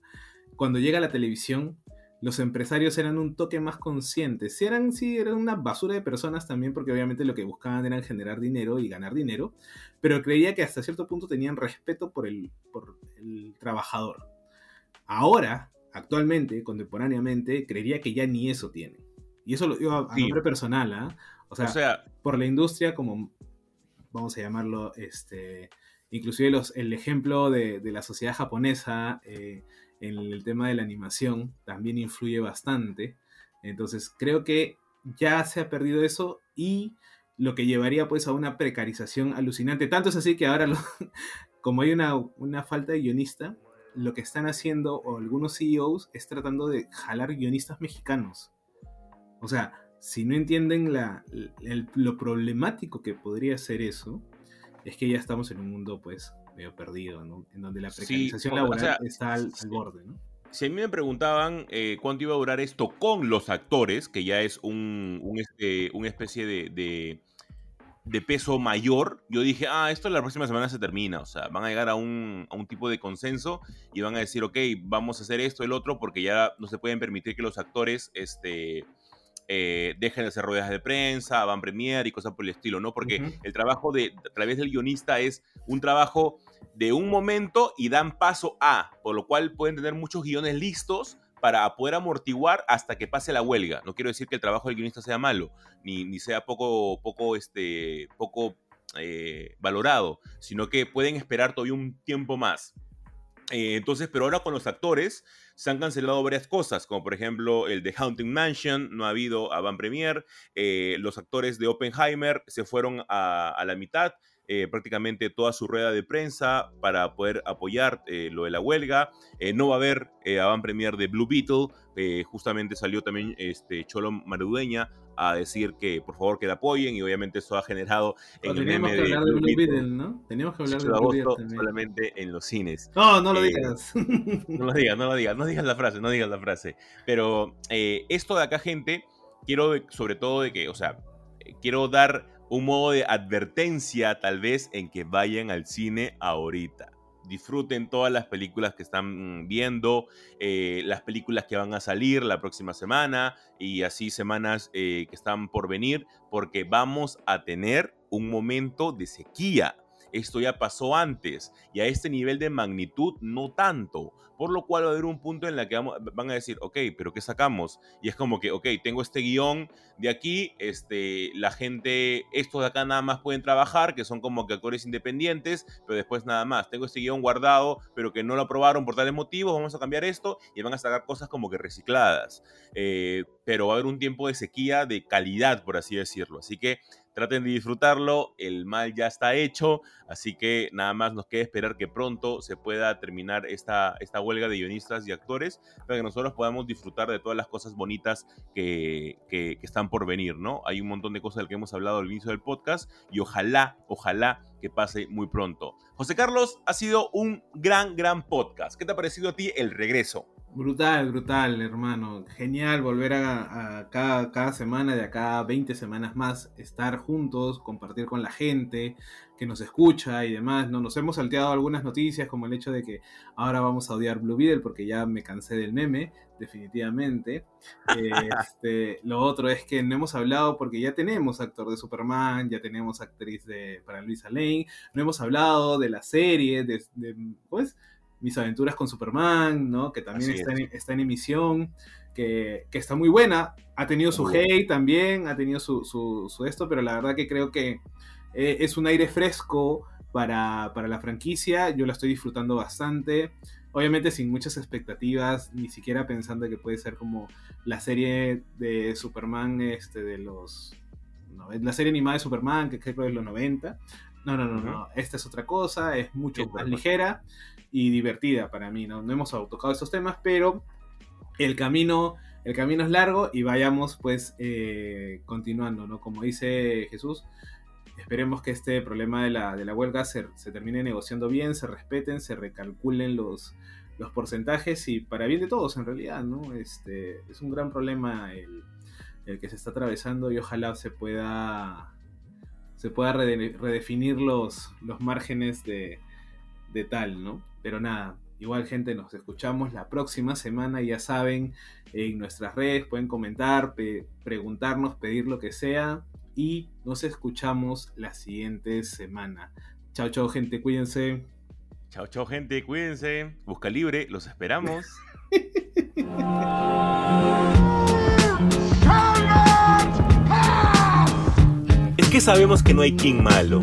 cuando llega la televisión, los empresarios eran un toque más conscientes. Si eran, sí, eran una basura de personas también, porque obviamente lo que buscaban era generar dinero y ganar dinero, pero creía que hasta cierto punto tenían respeto por el, por el trabajador. Ahora, actualmente, contemporáneamente, creería que ya ni eso tienen. Y eso lo digo a, nombre personal, ¿ah? O, sea, por la industria como, vamos a llamarlo, este, inclusive los, el ejemplo de, de la sociedad japonesa, eh, en el tema de la animación también influye bastante. Entonces creo que ya se ha perdido eso y lo que llevaría pues a una precarización alucinante. Tanto es así que ahora, como hay una, una, falta de guionista, lo que están haciendo o algunos CEOs es tratando de jalar guionistas mexicanos. O sea, si no entienden la, lo problemático que podría ser eso, es que ya estamos en un mundo pues medio perdido, ¿no? En donde la precarización laboral está al, borde, ¿no? Si a mí me preguntaban eh, cuánto iba a durar esto con los actores, que ya es un, este, una especie de, de, peso mayor, yo dije, ah, esto la próxima semana se termina, o sea, van a llegar a un, a un tipo de consenso y van a decir, ok, vamos a hacer esto, el otro, porque ya no se pueden permitir que los actores, este, eh, dejen de hacer ruedas de prensa, van premier y cosas por el estilo, ¿no? Porque el trabajo de, a través del guionista es un trabajo de un momento y dan paso a, por lo cual pueden tener muchos guiones listos para poder amortiguar hasta que pase la huelga. No quiero decir que el trabajo del guionista sea malo, ni, ni sea poco, poco, este, poco eh, valorado, sino que pueden esperar todavía un tiempo más. Eh, entonces, pero ahora con los actores se han cancelado varias cosas, como por ejemplo el de Haunting Mansion, no ha habido a Van Premier, eh, los actores de Oppenheimer se fueron a, la mitad, eh, prácticamente toda su rueda de prensa para poder apoyar lo de la huelga. No va a haber avant premier de Blue Beetle. justamente salió también este Cholo Marudeña a decir que por favor que la apoyen y obviamente eso ha generado en el meme que hablar de, Blue, Beetle, ¿no? Teníamos que hablar de Blue Beetle solamente en los cines. No, no lo digas. no lo digas, no lo digas, no digas la frase, no digas la frase. Pero esto de acá, gente, quiero sobre todo de que, o sea, quiero dar un modo de advertencia tal vez en que vayan al cine ahorita. Disfruten todas las películas que están viendo, eh, las películas que van a salir la próxima semana y así semanas eh, que están por venir, porque vamos a tener un momento de sequía esto ya pasó antes y a este nivel de magnitud no tanto. Por lo cual va a haber un punto en el que van a decir, ok, pero ¿qué sacamos? Y es como que, ok, tengo este guion de aquí, este, la gente, estos de acá nada más pueden trabajar, que son como que actores independientes, pero después nada más. Tengo este guion guardado, pero que no lo aprobaron por tales motivos, vamos a cambiar esto y van a sacar cosas como que recicladas. Eh, pero va a haber un tiempo de sequía de calidad, por así decirlo. Así que traten de disfrutarlo, el mal ya está hecho, así que nada más nos queda esperar que pronto se pueda terminar esta, esta huelga de guionistas y actores para que nosotros podamos disfrutar de todas las cosas bonitas que, que, están por venir, ¿no? Hay un montón de cosas del que hemos hablado al inicio del podcast y ojalá, ojalá que pase muy pronto. José Carlos, ha sido un gran, gran podcast. ¿Qué te ha parecido a ti el regreso? Brutal, brutal, hermano. Genial volver a, cada, cada, semana, de acá 20 semanas más, estar juntos, compartir con la gente que nos escucha y demás. ¿no? Nos hemos salteado algunas noticias, como el hecho de que ahora vamos a odiar Blue Beetle porque ya me cansé del meme, definitivamente. Este, lo otro es que no hemos hablado porque ya tenemos actor de Superman, ya tenemos actriz de, para Luisa Lane, no hemos hablado de la serie, de, de pues, mis aventuras con Superman, ¿no? Que también está en, emisión, que, está muy buena. Ha tenido su hate también, ha tenido su, esto, pero la verdad que creo que eh, es un aire fresco para, la franquicia. Yo la estoy disfrutando bastante. Obviamente sin muchas expectativas, ni siquiera pensando que puede ser como la serie de Superman este, de los... la serie animada de Superman, que creo que es los 90. No, no, no, no. Esta es otra cosa, es mucho más ligera y divertida para mí. No, no hemos tocado estos temas, pero el camino, el camino es largo y vayamos pues eh, continuando, ¿no? Como dice Jesús, esperemos que este problema de la, de la huelga se, termine negociando bien, se respeten, se recalculen los, los porcentajes y para bien de todos en realidad, ¿no? Este, es un gran problema el, el que se está atravesando y ojalá se pueda se pueda redefinir los, los márgenes de, de tal, ¿no? Pero nada, igual gente, nos escuchamos la próxima semana, ya saben, en nuestras redes pueden comentar, preguntarnos, pedir lo que sea y nos escuchamos la siguiente semana. Chao, chao gente, cuídense. Chao, chao gente, cuídense. Busca libre, los esperamos. es que sabemos que no hay quien malo.